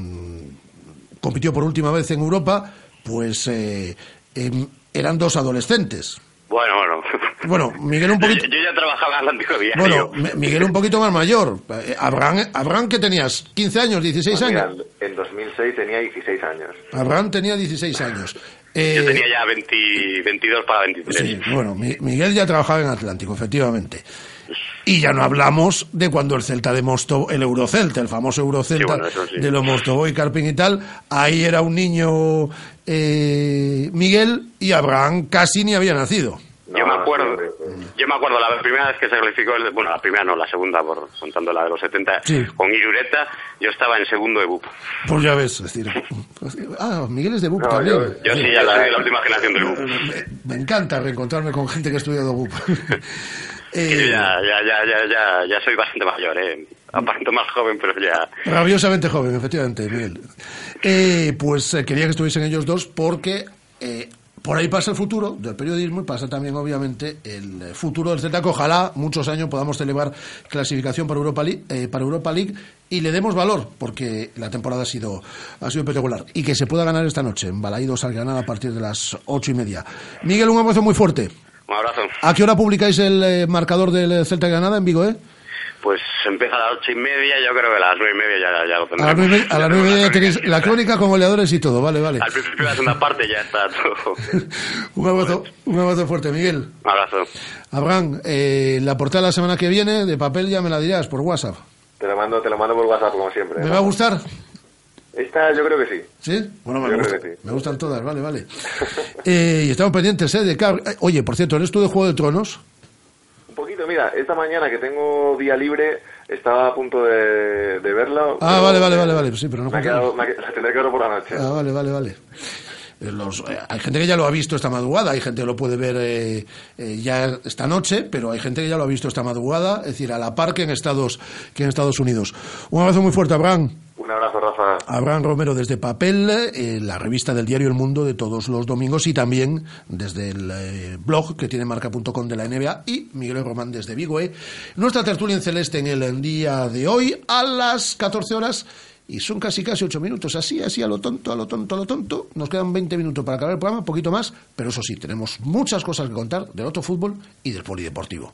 compitió por última vez en Europa, pues eh, em, eran dos adolescentes. Bueno, bueno. Bueno, Miguel un poquito... Yo, yo ya trabajaba en Atlántico Diario. Bueno, Miguel un poquito más mayor. Eh, Abraham, Abraham que tenías 15 años, 16 Pues mira, años. en 2006 tenía 16 años. Abraham tenía 16 años. Eh, Yo tenía ya 20 22 para 23. sí, bueno, Mi- Miguel ya trabajaba en Atlántico, efectivamente. Y ya no hablamos de cuando el Celta de Mosto, el Eurocelta, el famoso Eurocelta Sí, bueno, eso sí. de los Mostovoy, Carpin y tal. Ahí era un niño eh, Miguel y Abraham casi ni había nacido. Yo me acuerdo, yo me acuerdo la primera vez que se clasificó, el- bueno, la primera no, la segunda, por contando la de los 70, Sí. con Irureta, yo estaba en segundo de BUP. Pues ya ves, es decir, ah, Miguel es de BUP No, también. yo- yo sí, ya de la última generación del BUP. Me, me encanta reencontrarme con gente que ha estudiado BUP. Eh, ya, ya, ya, ya, ya, ya soy bastante mayor, eh. Aparento más joven, pero ya... Rabiosamente joven, efectivamente, Miguel. Eh, pues eh, quería que estuviesen ellos dos porque eh, por ahí pasa el futuro del periodismo y pasa también, obviamente, el futuro del Celta, que ojalá muchos años podamos celebrar clasificación para Europa League, eh, para Europa League y le demos valor, porque la temporada ha sido, ha sido espectacular. Y que se pueda ganar esta noche en Balaídos al Granada a partir de las ocho y media. Miguel, un abrazo muy fuerte. Un abrazo. ¿A qué hora publicáis el eh, marcador del Celta de Granada en Vigo, eh? Pues empieza a las ocho y media, yo creo que a las nueve y media ya, ya lo A las tendremos. nueve, a las nueve y media tenéis la crónica con goleadores y todo, vale, vale. Al principio de la segunda parte ya está todo. Un abrazo, un abrazo fuerte, Miguel. Un abrazo. Abraham, eh, la portada la semana que viene de papel ya me la dirás por WhatsApp. Te lo mando, te lo mando por WhatsApp como siempre. ¿Me ¿no? va a gustar? Esta yo creo que sí. ¿Sí? Bueno, me, Yo gusta- creo que sí. me gustan todas, vale, vale. Eh, y estamos pendientes, ¿eh? De eh, Oye, por cierto, ¿eres tú de Juego de Tronos? Poquito, mira, esta mañana que tengo día libre, estaba a punto de, de verla. Ah, vale, vale, vale, vale. Sí, pero no me ha quedado, me ha la tendré que ver por la noche. Ah, vale, vale, vale. Eh, los- eh, hay gente que ya lo ha visto esta madrugada, hay gente que lo puede ver eh, eh, ya esta noche, pero hay gente que ya lo ha visto esta madrugada, es decir, a la par que en Estados, que en Estados Unidos. Un abrazo muy fuerte, Abraham. Un abrazo, Rafa. Abraham Romero desde Papel, eh, la revista del diario El Mundo de todos los domingos y también desde el eh, blog que tiene marca.com de la NBA y Miguel Román desde Vigo. eh. Nuestra tertulia en celeste en el día de hoy a las 14 horas y son casi casi 8 minutos, así, así a lo tonto, a lo tonto, a lo tonto. Nos quedan 20 minutos para acabar el programa, un poquito más, pero eso sí, tenemos muchas cosas que contar del otro fútbol y del polideportivo.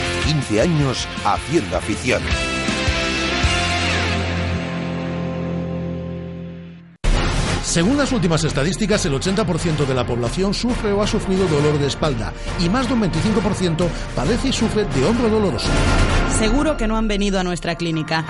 15 años haciendo afición. Según las últimas estadísticas, el 80% de la población sufre o ha sufrido dolor de espalda y más de un 25% padece y sufre de hombro doloroso. Seguro que no han venido a nuestra clínica.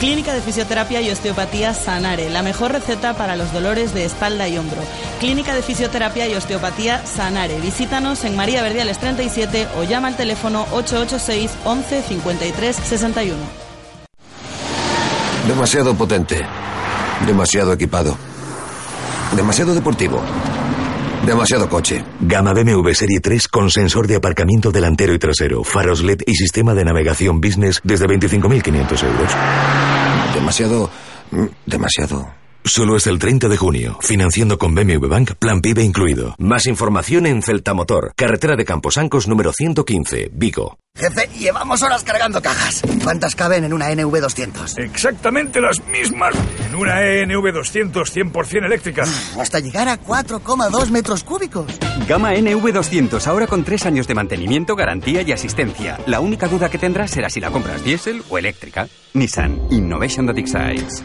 Clínica de Fisioterapia y Osteopatía Sanare, la mejor receta para los dolores de espalda y hombro. Clínica de Fisioterapia y Osteopatía Sanare. Visítanos en María Verdiales 37 o llama al teléfono 886 11 53 61. Demasiado potente. Demasiado equipado. Demasiado deportivo. Demasiado coche. Gama BMW Serie 3 con sensor de aparcamiento delantero y trasero, faros LED y sistema de navegación business desde 25.500 euros. Demasiado... mm, Demasiado... Solo es el 30 de junio. Financiando con BMW Bank, plan PIB incluido. Más información en Celta Motor, carretera de Camposancos número 115, Vigo. Jefe, llevamos horas cargando cajas. ¿Cuántas caben en una NV200? Exactamente las mismas en una ENV200 100% eléctrica. Hasta llegar a 4,2 metros cúbicos. Gama NV200, ahora con tres años de mantenimiento, garantía y asistencia. La única duda que tendrás será si la compras diésel o eléctrica. Nissan Innovation that excites.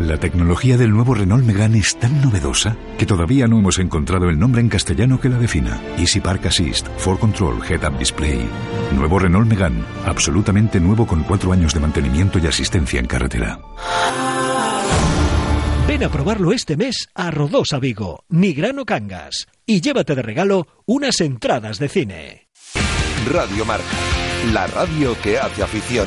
La tecnología del nuevo Renault Megane es tan novedosa que todavía no hemos encontrado el nombre en castellano que la defina. Easy Park Assist, For Control, Head Up Display. Nuevo Renault Megane, absolutamente nuevo con cuatro años de mantenimiento y asistencia en carretera. Ven a probarlo este mes a Rodosa Vigo, Nigrano Cangas, y llévate de regalo unas entradas de cine. Radio Marca. La radio que hace afición.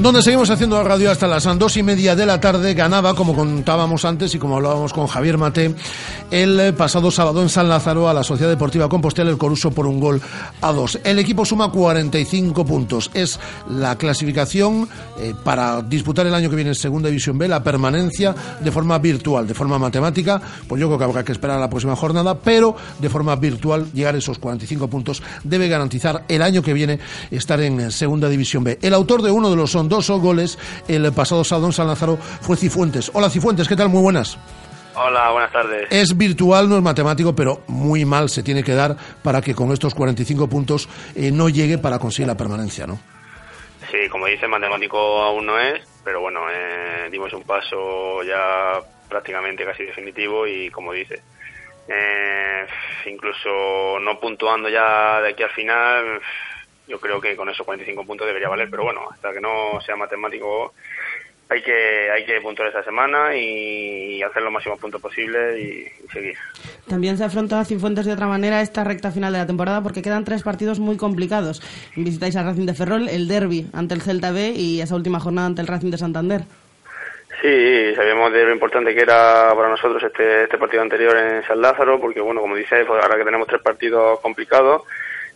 Donde seguimos haciendo radio hasta las dos y media de la tarde, ganaba, como contábamos antes y como hablábamos con Javier Mate, el pasado sábado en San Lázaro a la Sociedad Deportiva Compostela el Coruso por un gol a dos. El equipo suma 45 puntos. Es la clasificación eh, para disputar el año que viene en Segunda División B, la permanencia de forma virtual, de forma matemática. Pues yo creo que habrá que esperar a la próxima jornada, pero de forma virtual llegar a esos 45 puntos debe garantizar el año que viene estar en Segunda División B. El autor de uno de los son dos goles el pasado sábado en San Lázaro fue Cifuentes. Hola Cifuentes, ¿qué tal? Muy buenas. Hola, buenas tardes. Es virtual, no es matemático, pero muy mal se tiene que dar para que con estos 45 puntos eh, no llegue para conseguir la permanencia, ¿no? Sí, como dice, matemático aún no es, pero bueno, eh, dimos un paso ya prácticamente casi definitivo y como dice, eh, incluso no puntuando ya de aquí al final, yo creo que con esos 45 puntos debería valer, pero bueno, hasta que no sea matemático hay que hay que puntuar esta semana y hacer los máximos puntos posibles y, y seguir. También se afronta a Cifuentes de otra manera esta recta final de la temporada porque quedan tres partidos muy complicados. Visitáis al Racing de Ferrol, el derby ante el Celta B y esa última jornada ante el Racing de Santander. Sí, sabíamos de lo importante que era para nosotros este, este partido anterior en San Lázaro, porque bueno, como dice, pues ahora que tenemos tres partidos complicados,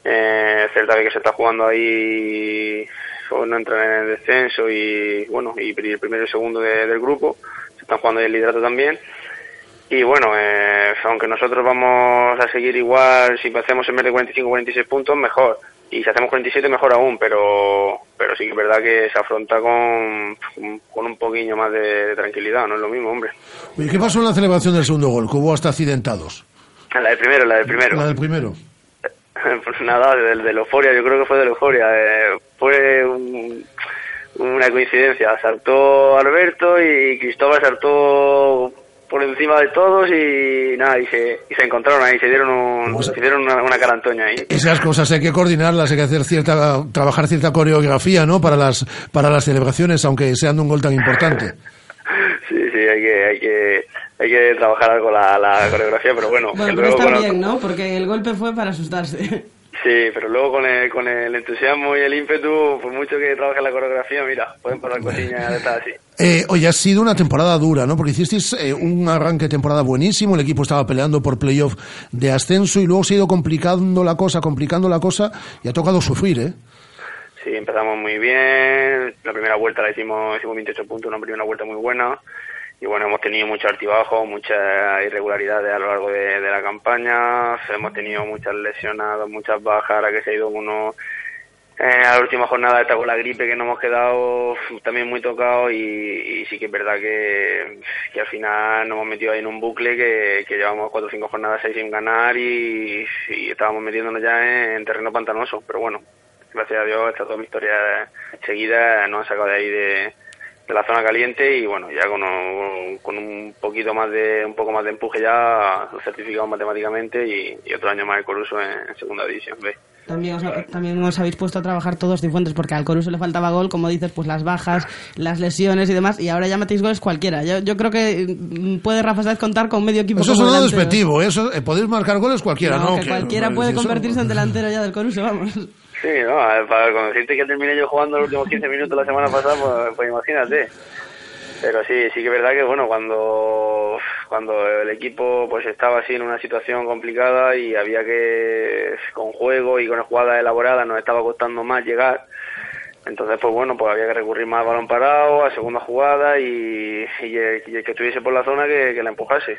eh, Celta que se está jugando ahí no entra en el descenso y bueno y el primero y el segundo de- del grupo se están jugando ahí el liderato también y bueno eh, aunque nosotros vamos a seguir igual si hacemos en vez de 45 46 puntos mejor y si hacemos 47 mejor aún pero pero sí que es verdad que se afronta con con un poquillo más de, de tranquilidad no es lo mismo hombre Oye, ¿Qué pasó en la celebración del segundo gol? Que hubo hasta accidentados. la del primero la del primero La del primero. Pues nada, del de la euforia, yo creo que fue de la euforia. eh, fue un- una coincidencia. Saltó Alberto y Cristóbal saltó por encima de todos y nada, y se, y se encontraron ahí, se dieron, un, se dieron una, una carantoña ahí. Esas cosas hay que coordinarlas, hay que hacer cierta, trabajar cierta coreografía, ¿no? Para las, para las celebraciones, aunque sean de un gol tan importante. Sí, sí, hay que, hay que, hay que trabajar algo la, la coreografía, pero bueno. que Bueno, pero luego está bien, ¿no? Porque el golpe fue para asustarse. Sí, pero luego con el, con el entusiasmo y el ímpetu, por mucho que trabaje la coreografía, mira, pueden pasar cosillas de estas así. Eh, oye, ha sido una temporada dura, ¿no? Porque hicisteis eh, un arranque de temporada buenísimo, el equipo estaba peleando por playoff de ascenso y luego se ha ido complicando la cosa, complicando la cosa y ha tocado sufrir, ¿eh? Sí, empezamos muy bien. La primera vuelta la hicimos, hicimos 28 puntos, una primera vuelta muy buena. Y bueno, hemos tenido mucho altibajo, muchas irregularidades a lo largo de, la campaña. Hemos tenido muchas lesionados, muchas bajas. Ahora que se ha ido uno eh, a la última jornada está con la gripe que nos hemos quedado también muy tocados. Y, y sí que es verdad que, al final nos hemos metido ahí en un bucle que, que llevamos cuatro o cinco jornadas seis sin ganar y, estábamos metiéndonos ya en, en terreno pantanoso. Pero bueno, gracias a Dios, estas dos victorias seguidas nos han sacado de ahí de, de la zona caliente y bueno, ya con, un- con un poquito más de, un poco más de empuje ya lo certificamos matemáticamente y, y otro año más el Coruso en, en segunda división B. También os, también os habéis puesto a trabajar todos Cifuentes porque al Coruso le faltaba gol, como dices, pues las bajas, las lesiones y demás, y ahora ya metéis goles cualquiera. Yo, yo creo que mm, puede Rafa Sáez contar con medio equipo Eso delantero. despectivo, ¿eh? eso, eh, podéis marcar goles cualquiera, ¿no? que Que- cualquiera no, puede eso- convertirse en delantero ya del Coruso, vamos. Sí, no, para con decirte que terminé yo jugando los últimos 15 minutos la semana pasada, pues, pues imagínate. Pero sí, sí que es verdad que bueno, cuando cuando el equipo pues estaba así en una situación complicada y había que con juego y con jugadas elaboradas nos estaba costando más llegar. Entonces, pues bueno, pues había que recurrir más al balón parado, a segunda jugada y, el, que estuviese por la zona que, que la empujase.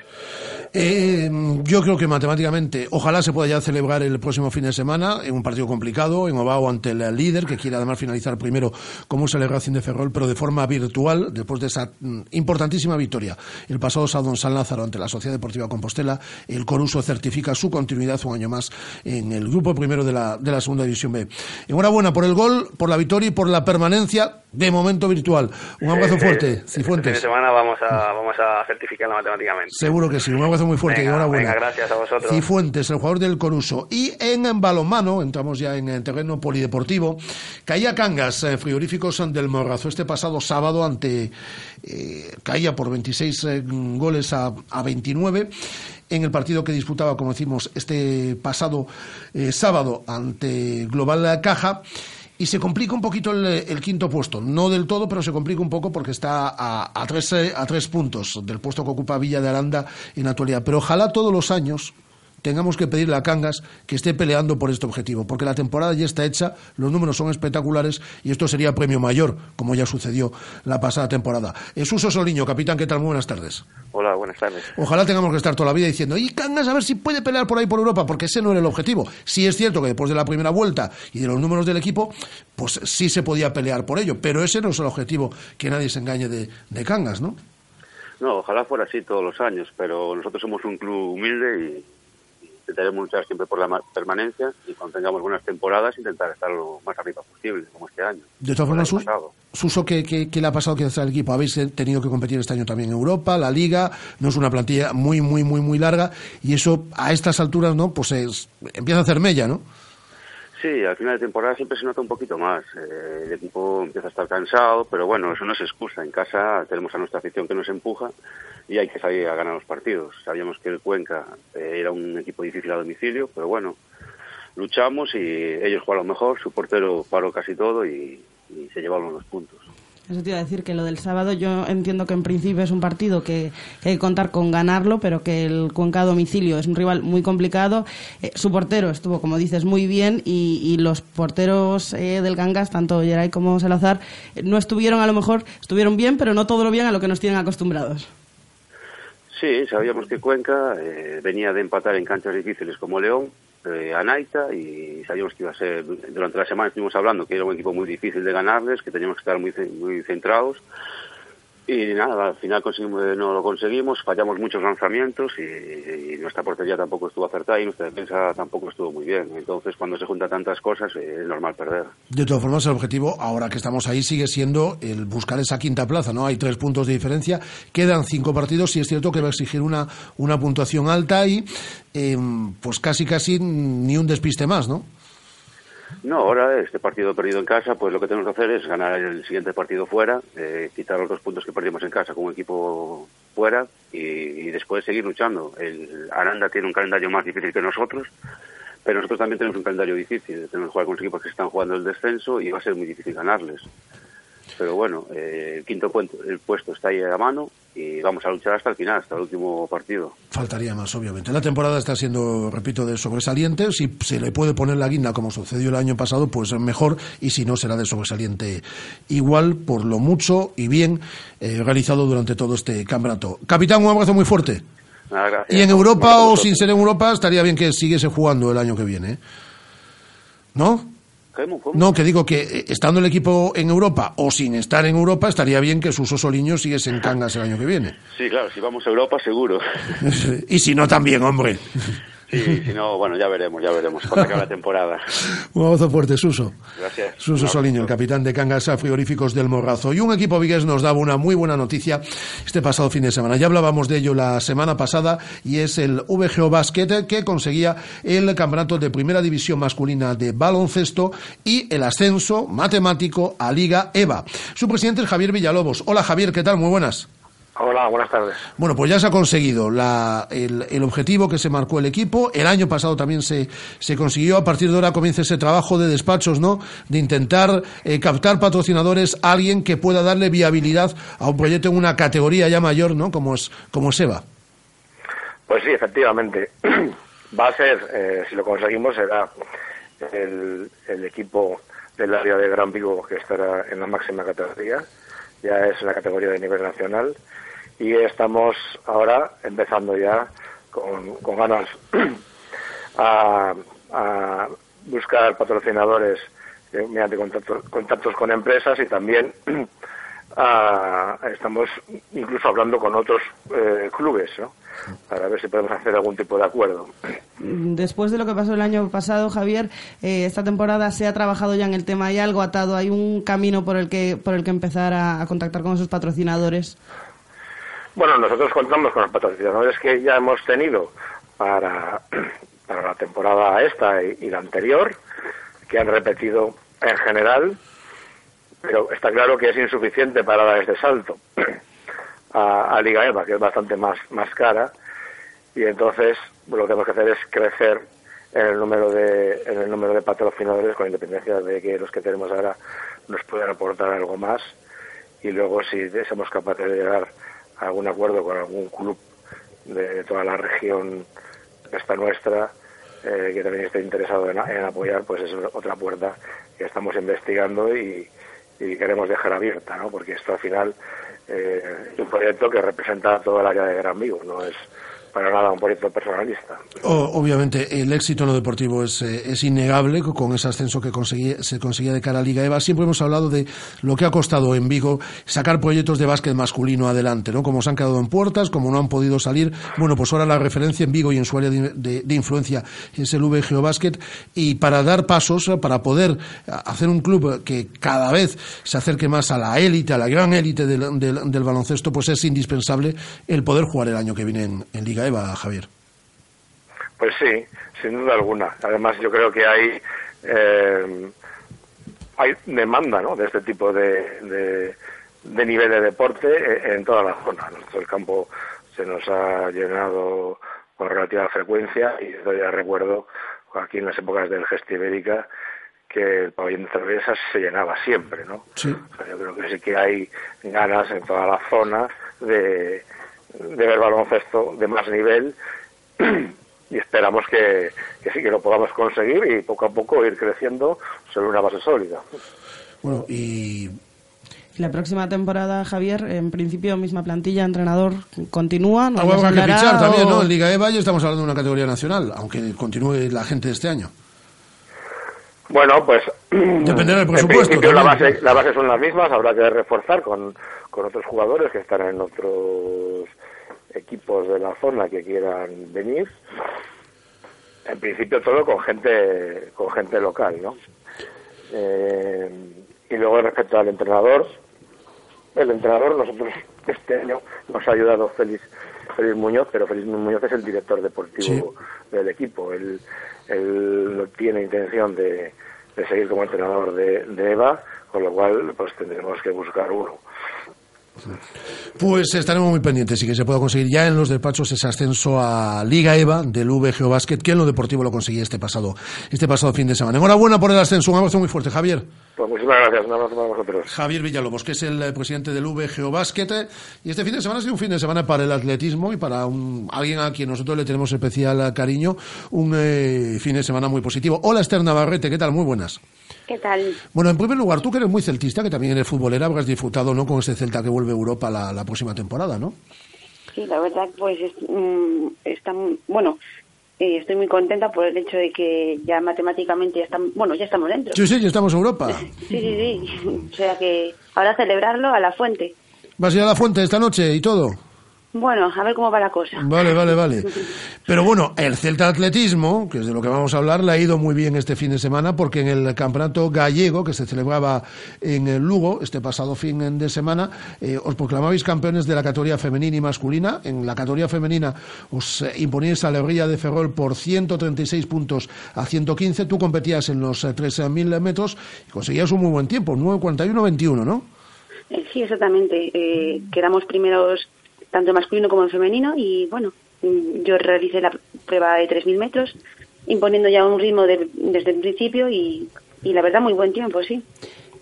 Eh, yo creo que matemáticamente, ojalá se pueda ya celebrar el próximo fin de semana en un partido complicado, en Ovao ante el líder, que quiere además finalizar primero como el Racing de Ferrol, pero de forma virtual, después de esa mm, importantísima victoria el pasado sábado en San Lázaro ante la Sociedad Deportiva Compostela, el Coruso certifica su continuidad un año más en el grupo primero de la, de la segunda división B. Enhorabuena por el gol, por la victoria y por la permanencia de momento virtual. Un abrazo fuerte, Este fin de Cifuentes. semana vamos a, vamos a certificarla matemáticamente. Seguro que sí, un abrazo muy fuerte y Venga, enhorabuena. venga, gracias a vosotros. Cifuentes, el jugador del Coruso. Y en balonmano, entramos ya en el terreno polideportivo, caía Cangas, eh, frigoríficos del Morrazo, este pasado sábado ante, eh, caía por 26 eh, goles a, a 29 en el partido que disputaba, como decimos, este pasado eh, sábado ante Global Caja. Y se complica un poquito el, quinto puesto. No del todo, pero se complica un poco porque está a, a tres, eh, a tres puntos del puesto que ocupa Villa de Aranda en la actualidad. Pero ojalá todos los años tengamos que pedirle a Cangas que esté peleando por este objetivo, porque la temporada ya está hecha, los números son espectaculares y esto sería premio mayor, como ya sucedió la pasada temporada. Suso Soliño, capitán, ¿qué tal? Muy buenas tardes. Hola, buenas tardes. Ojalá tengamos que estar toda la vida diciendo, y Cangas a ver si puede pelear por ahí por Europa, porque ese no era el objetivo. Sí es cierto que después de la primera vuelta y de los números del equipo, pues sí se podía pelear por ello, pero ese no es el objetivo que nadie se engañe de, de Cangas, ¿no? No, ojalá fuera así todos los años, pero nosotros somos un club humilde y intentaremos luchar siempre por la ma- permanencia y cuando tengamos buenas temporadas intentar estar lo más arriba posible, como este año. De todas el formas, Sus-. Suso, ¿qué, qué, qué le ha pasado quizás al equipo? Habéis eh, tenido que competir este año también en Europa, la Liga, no es una plantilla muy, muy, muy, muy larga, y eso a estas alturas, ¿no? Pues es- empieza a hacer mella, ¿no? Sí, al final de temporada siempre se nota un poquito más. Eh, el equipo empieza a estar cansado, pero bueno, eso no es excusa. En casa tenemos a nuestra afición que nos empuja y hay que salir a ganar los partidos. Sabíamos que el Cuenca eh, era un equipo difícil a domicilio, pero bueno, luchamos y ellos jugaron mejor, su portero paró casi todo y, y se llevaron los puntos. Eso te iba a decir que lo del sábado yo entiendo que en principio es un partido que, hay que contar con ganarlo, pero que el Cuenca a domicilio es un rival muy complicado. Eh, su portero estuvo, como dices, muy bien y, y los porteros eh, del Gangas, tanto Geray como Salazar, eh, no estuvieron a lo mejor, estuvieron bien, pero no todo lo bien a lo que nos tienen acostumbrados. Sí, sabíamos que Cuenca eh, venía de empatar en canchas difíciles como León, de Naita y sabíamos que iba a ser, durante la semana estuvimos hablando que era un equipo muy difícil de ganarles, que teníamos que estar muy, muy centrados. Y nada, al final conseguimos, no lo conseguimos, fallamos muchos lanzamientos y, nuestra portería tampoco estuvo acertada y nuestra defensa tampoco estuvo muy bien. Entonces, cuando se juntan tantas cosas, eh, es normal perder. De todas formas, el objetivo, ahora que estamos ahí, sigue siendo el buscar esa quinta plaza, ¿no? Hay tres puntos de diferencia, quedan cinco partidos y es cierto que va a exigir una, una puntuación alta y eh, pues casi casi ni un despiste más, ¿no? No, ahora este partido perdido en casa, pues lo que tenemos que hacer es ganar el siguiente partido fuera, eh, quitar los dos puntos que perdimos en casa con un equipo fuera y, y después seguir luchando. El Aranda tiene un calendario más difícil que nosotros, pero nosotros también tenemos un calendario difícil. Tenemos que jugar con los equipos que están jugando el descenso y va a ser muy difícil ganarles. Pero bueno, eh, el quinto puesto, el puesto está ahí a mano y vamos a luchar hasta el final, hasta el último partido. Faltaría más, obviamente. La temporada está siendo, repito, de sobresaliente. Si se le puede poner la guinda como sucedió el año pasado, pues mejor. Y si no, será de sobresaliente igual por lo mucho y bien eh, realizado durante todo este campeonato. Capitán, un abrazo muy fuerte. Nada. Y en Europa o sin ser en Europa, estaría bien que siguiese jugando el año que viene. ¿eh? ¿No? ¿Cómo, cómo? No, que digo que eh, estando el equipo en Europa o sin estar en Europa, estaría bien que Suso Soliño siguiese en Cangas el año que viene. Sí, claro, si vamos a Europa, seguro. y si no, también, hombre. Sí, si no, bueno, ya veremos, ya veremos cuando acabe la temporada. Un abrazo fuerte, Suso. Gracias. Suso Soliño, el capitán de Cangas a Frigoríficos del Morrazo. Y un equipo vigués nos daba una muy buena noticia este pasado fin de semana. Ya hablábamos de ello la semana pasada y es el VGO Basket que conseguía el campeonato de primera división masculina de baloncesto y el ascenso matemático a Liga EVA. Su presidente es Javier Villalobos. Hola Javier, ¿qué tal? Muy buenas. Hola, buenas tardes. Bueno, pues ya se ha conseguido la- el, el objetivo que se marcó el equipo. El año pasado también se, se consiguió. A partir de ahora comienza ese trabajo de despachos, ¿no? De intentar eh, captar patrocinadores, a alguien que pueda darle viabilidad a un proyecto en una categoría ya mayor, ¿no? Como es, como es EVA. Pues sí, efectivamente. Va a ser, eh, si lo conseguimos, será el, el equipo del área de Gran Vigo que estará en la máxima categoría. Ya es la categoría de nivel nacional. Y estamos ahora empezando ya con, con ganas a, a buscar patrocinadores eh, mediante contactos, contactos con empresas y también a- estamos incluso hablando con otros eh, clubes ¿no? para ver si podemos hacer algún tipo de acuerdo. Después de lo que pasó el año pasado, Javier, eh, esta temporada se ha trabajado ya en el tema, hay algo atado, hay un camino por el que por el que empezar a contactar con esos patrocinadores. Bueno, nosotros contamos con los patrocinadores que ya hemos tenido para, para la temporada esta y, la anterior, que han repetido en general, pero está claro que es insuficiente para dar este salto a, Liga EVA, que es bastante más, más cara, y entonces lo que tenemos que hacer es crecer en el número de en el número de patrocinadores con independencia de que los que tenemos ahora nos puedan aportar algo más. Y luego si somos capaces de llegar algún acuerdo con algún club de toda la región esta nuestra eh, que también esté interesado en, en apoyar pues es otra puerta que estamos investigando y, y queremos dejar abierta ¿no? porque esto al final eh, es un proyecto que representa a todo el área de Gran Vigo no es para nada un proyecto personalista O- obviamente, el éxito en lo deportivo es, eh, es innegable co- con ese ascenso que conseguí- se conseguía de cara a Liga EVA. Siempre hemos hablado de lo que ha costado en Vigo sacar proyectos de básquet masculino adelante, ¿no? Como se han quedado en puertas, como no han podido salir. Bueno, pues ahora la referencia en Vigo y en su área de, de- influencia es el VGO Basket. Y para dar pasos, para poder hacer un club que cada vez se acerque más a la élite, a la gran élite del, del- del baloncesto, pues es indispensable el poder jugar el año que viene en, en Liga EVA, Javier. Pues sí, sin duda alguna. Además, yo creo que hay eh, hay demanda ¿no? de este tipo de, de, de nivel de deporte en toda la zona. El campo se nos ha llenado con relativa frecuencia y yo ya recuerdo aquí en las épocas del Gesti Ibérica que el pabellón de cervezas se llenaba siempre, ¿no? Sí. O sea, yo creo que sí que hay ganas en toda la zona de, de ver baloncesto de más nivel y esperamos que, que sí que lo podamos conseguir y poco a poco ir creciendo sobre una base sólida. Bueno, y La próxima temporada, Javier, en principio misma plantilla, entrenador continúa. nos Algo habrá que fichar también, ¿no? En Liga EVA ya estamos hablando de una categoría nacional, aunque continúe la gente de este año. En Bueno, pues Dependerá del en presupuesto principio la base, la base son las mismas, habrá que reforzar con, con otros jugadores que están en otros equipos de la zona que quieran venir. En principio todo con gente con gente local, ¿no? Eh, y luego respecto al entrenador, el entrenador nosotros este año nos ha ayudado Félix, Félix Muñoz, pero Félix Muñoz es el director deportivo del equipo. Él, él tiene intención de, de seguir como entrenador de, de EVA, con lo cual pues tendremos que buscar uno. Pues estaremos muy pendientes y que se pueda conseguir ya en los despachos ese ascenso a Liga EVA del VGO Basket, que en lo deportivo lo conseguí este pasado, este pasado fin de semana. Enhorabuena por el ascenso, un abrazo muy fuerte, Javier. Pues muchísimas gracias, un abrazo para vosotros. Javier Villalobos, que es el eh, presidente del VGO Basket. eh, Y este fin de semana ha sido un fin de semana para el atletismo y para un- alguien a quien nosotros le tenemos especial eh, cariño. Un eh, fin de semana muy positivo. Hola, Esther Navarrete, ¿qué tal? Muy buenas. ¿Qué tal? Bueno, en primer lugar, tú que eres muy celtista, que también eres futbolera, habrás disfrutado ¿no? con ese Celta que vuelve a Europa la, la próxima temporada, ¿no? Sí, la verdad, pues es, mm, está, bueno, eh, estoy muy contenta por el hecho de que ya matemáticamente ya estamos, bueno, ya estamos dentro. Sí, sí, ya estamos en Europa. Sí, sí, sí. O sea que ahora celebrarlo a la fuente. ¿Vas a ir a la fuente esta noche y todo? Bueno, a ver cómo va la cosa. Vale, vale, vale. Pero bueno, el Celta Atletismo, que es de lo que vamos a hablar, le ha ido muy bien este fin de semana porque en el campeonato gallego que se celebraba en el Lugo este pasado fin de semana, eh, os proclamabais campeones de la categoría femenina y masculina. En la categoría femenina os eh, imponíais a Herrilla de Ferrol por 136 puntos a 115. Tú competías en los eh, 3.000 metros y conseguías un muy buen tiempo, 9.41-21, ¿no? Eh, sí, exactamente. Eh, quedamos primeros tanto en masculino como en femenino y bueno, mm, yo realicé la prueba de 3.000 metros imponiendo ya un ritmo de- desde el principio y, y la verdad muy buen tiempo, sí.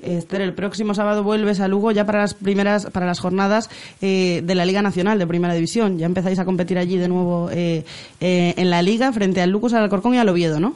Esther, el próximo sábado vuelves a Lugo ya para las primeras, para las jornadas eh, de la Liga Nacional de Primera División. Ya empezáis a competir allí de nuevo eh, eh, en la Liga frente al Lucas, al Alcorcón y al Oviedo, ¿no?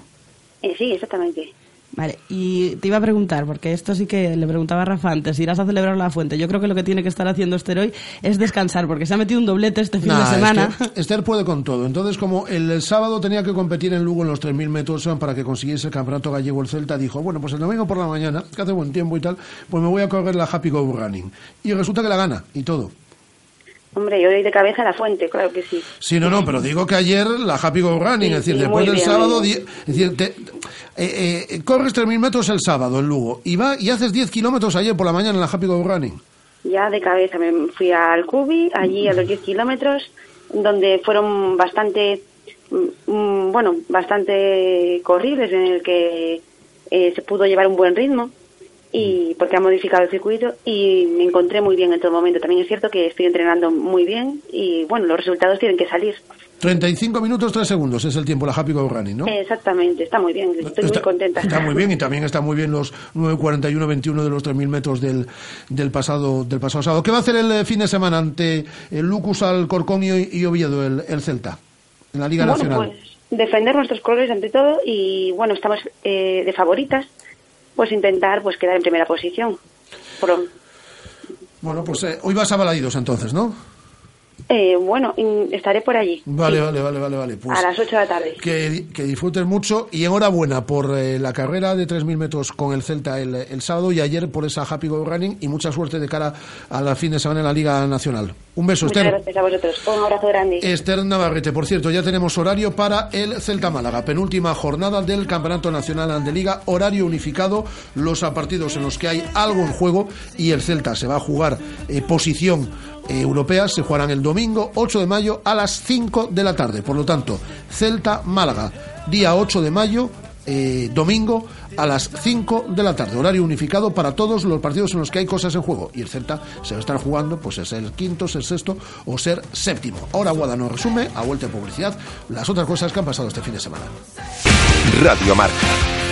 Eh, sí, exactamente. Vale, y te iba a preguntar, porque esto sí que le preguntaba a Rafa antes, irás a celebrar la fuente. Yo creo que lo que tiene que estar haciendo Esther hoy es descansar, porque se ha metido un doblete este fin Nah, de es semana. que Esther puede con todo. Entonces, como el sábado tenía que competir en Lugo en los 3.000 metros eh, para que consiguiese el campeonato gallego el Celta, dijo, bueno, pues el domingo por la mañana, que hace buen tiempo y tal, pues me voy a correr la Happy Go Running. Y resulta que la gana y todo. Hombre, yo doy de cabeza a la fuente, claro que sí. Sí, no, no, pero digo que ayer la Happy Go Running, Sí, es decir, sí, después del bien, sábado, es decir, te- eh, eh, corres 3.000 metros el sábado en Lugo y, va, y haces 10 kilómetros ayer por la mañana en la Happy Go Running. Ya de cabeza me fui al Cubi, allí a los 10 kilómetros, donde fueron bastante, mm, mm, bueno, bastante corribles, en el que eh, se pudo llevar un buen ritmo, y porque ha modificado el circuito, y me encontré muy bien en todo momento. También es cierto que estoy entrenando muy bien, y bueno, los resultados tienen que salir. 35 minutos 3 segundos es el tiempo la Happy Go Running, ¿no? Exactamente, está muy bien, estoy muy contenta. Está muy bien y también está muy bien los 9.41-21 de los 3.000 metros del, del, pasado, del pasado sábado. ¿Qué va a hacer el eh, fin de semana ante el Lucus Alcorcón y, y Oviedo, el, el Celta, en la Liga bueno, Nacional? pues defender nuestros colores ante todo y bueno, estamos eh, de favoritas, pues intentar pues quedar en primera posición. Bueno, pues eh, hoy vas a entonces, ¿no? Eh, bueno, estaré por allí Vale, vale, vale, vale, vale. Pues a las 8 de la tarde. que, que disfrutes mucho y enhorabuena por eh, la carrera de 3.000 metros con el Celta el, el sábado y ayer por esa Happy Go Running y mucha suerte de cara al fin de semana en la Liga Nacional. Un beso, Muchas Esther. gracias a vosotros. Un abrazo grande. Esther Navarrete, por cierto, ya tenemos horario para el Celta Málaga, penúltima jornada del Campeonato Nacional de Liga, horario unificado, los partidos en los que hay algo en juego y el Celta se va a jugar eh, posición eh, europea, se jugarán el domingo 8 de mayo a las 5 de la tarde. Por lo tanto, Celta Málaga, día 8 de mayo, eh, domingo a las 5 de la tarde. Horario unificado para todos los partidos en los que hay cosas en juego. Y el Celta se va a estar jugando, pues es el quinto, ser sexto o ser séptimo. Ahora Guada nos resume, a vuelta de publicidad, las otras cosas que han pasado este fin de semana. Radio Marca.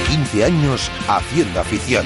15 años haciendo afición.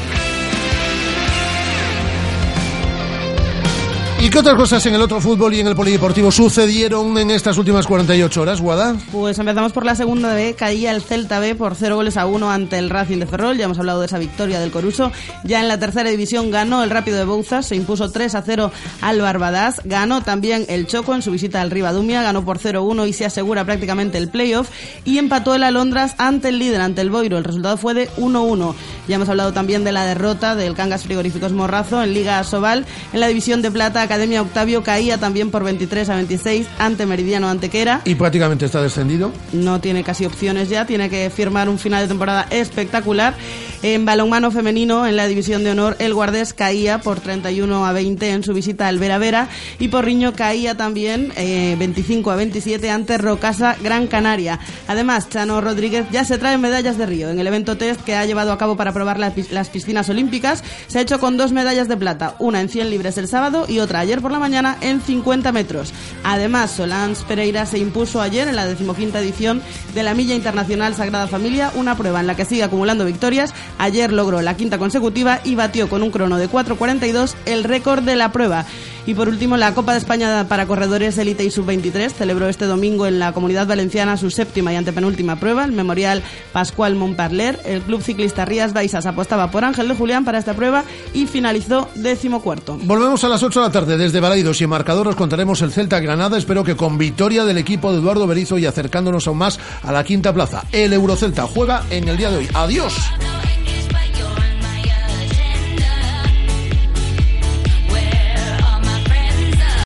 ¿Y qué otras cosas en el otro fútbol y en el polideportivo sucedieron en estas últimas 48 horas, Guada? Pues empezamos por la segunda B, caía el Celta B por 0 goles a 1 ante el Racing de Ferrol, ya hemos hablado de esa victoria del Coruso. Ya en la tercera división ganó el Rápido de Bouzas, se impuso 3 a 0 al Barbadas, ganó también el Choco en su visita al Rivadumia, ganó por 0-1 y se asegura prácticamente el playoff y empató el Alondras ante el líder, ante el Boiro, el resultado fue de 1-1. Ya hemos hablado también de la derrota del Cangas Frigoríficos Morrazo en Liga Sobal, en la división de plata Academia Octavio caía también por 23 a 26 ante Meridiano Antequera. ¿Y prácticamente está descendido? No tiene casi opciones ya, tiene que firmar un final de temporada espectacular. En balonmano femenino, en la división de honor, el Guardés caía por 31 a 20 en su visita al Vera Vera y Porriño caía también eh, 25 a 27 ante Rocasa Gran Canaria. Además, Chano Rodríguez ya se trae medallas de Río. En el evento test que ha llevado a cabo para probar la, las piscinas olímpicas, se ha hecho con dos medallas de plata, una en 100 libres el sábado y otra ayer por la mañana en 50 metros. Además, Solans Pereira se impuso ayer en la decimoquinta edición de la Milla Internacional Sagrada Familia, una prueba en la que sigue acumulando victorias. Ayer logró la quinta consecutiva y batió con un crono de 4.42 el récord de la prueba. Y por último, la Copa de España para Corredores Elite y Sub-23 celebró este domingo en la Comunidad Valenciana su séptima y antepenúltima prueba, el Memorial Pascual Montparler. El Club Ciclista Rías Baixas apostaba por Ángel de Julián para esta prueba y finalizó décimo cuarto. Volvemos a las 8 de la tarde desde Balaidos y marcador os contaremos el Celta Granada. Espero que con victoria del equipo de Eduardo Berizo y acercándonos aún más a la quinta plaza. El Eurocelta juega en el día de hoy. Adiós.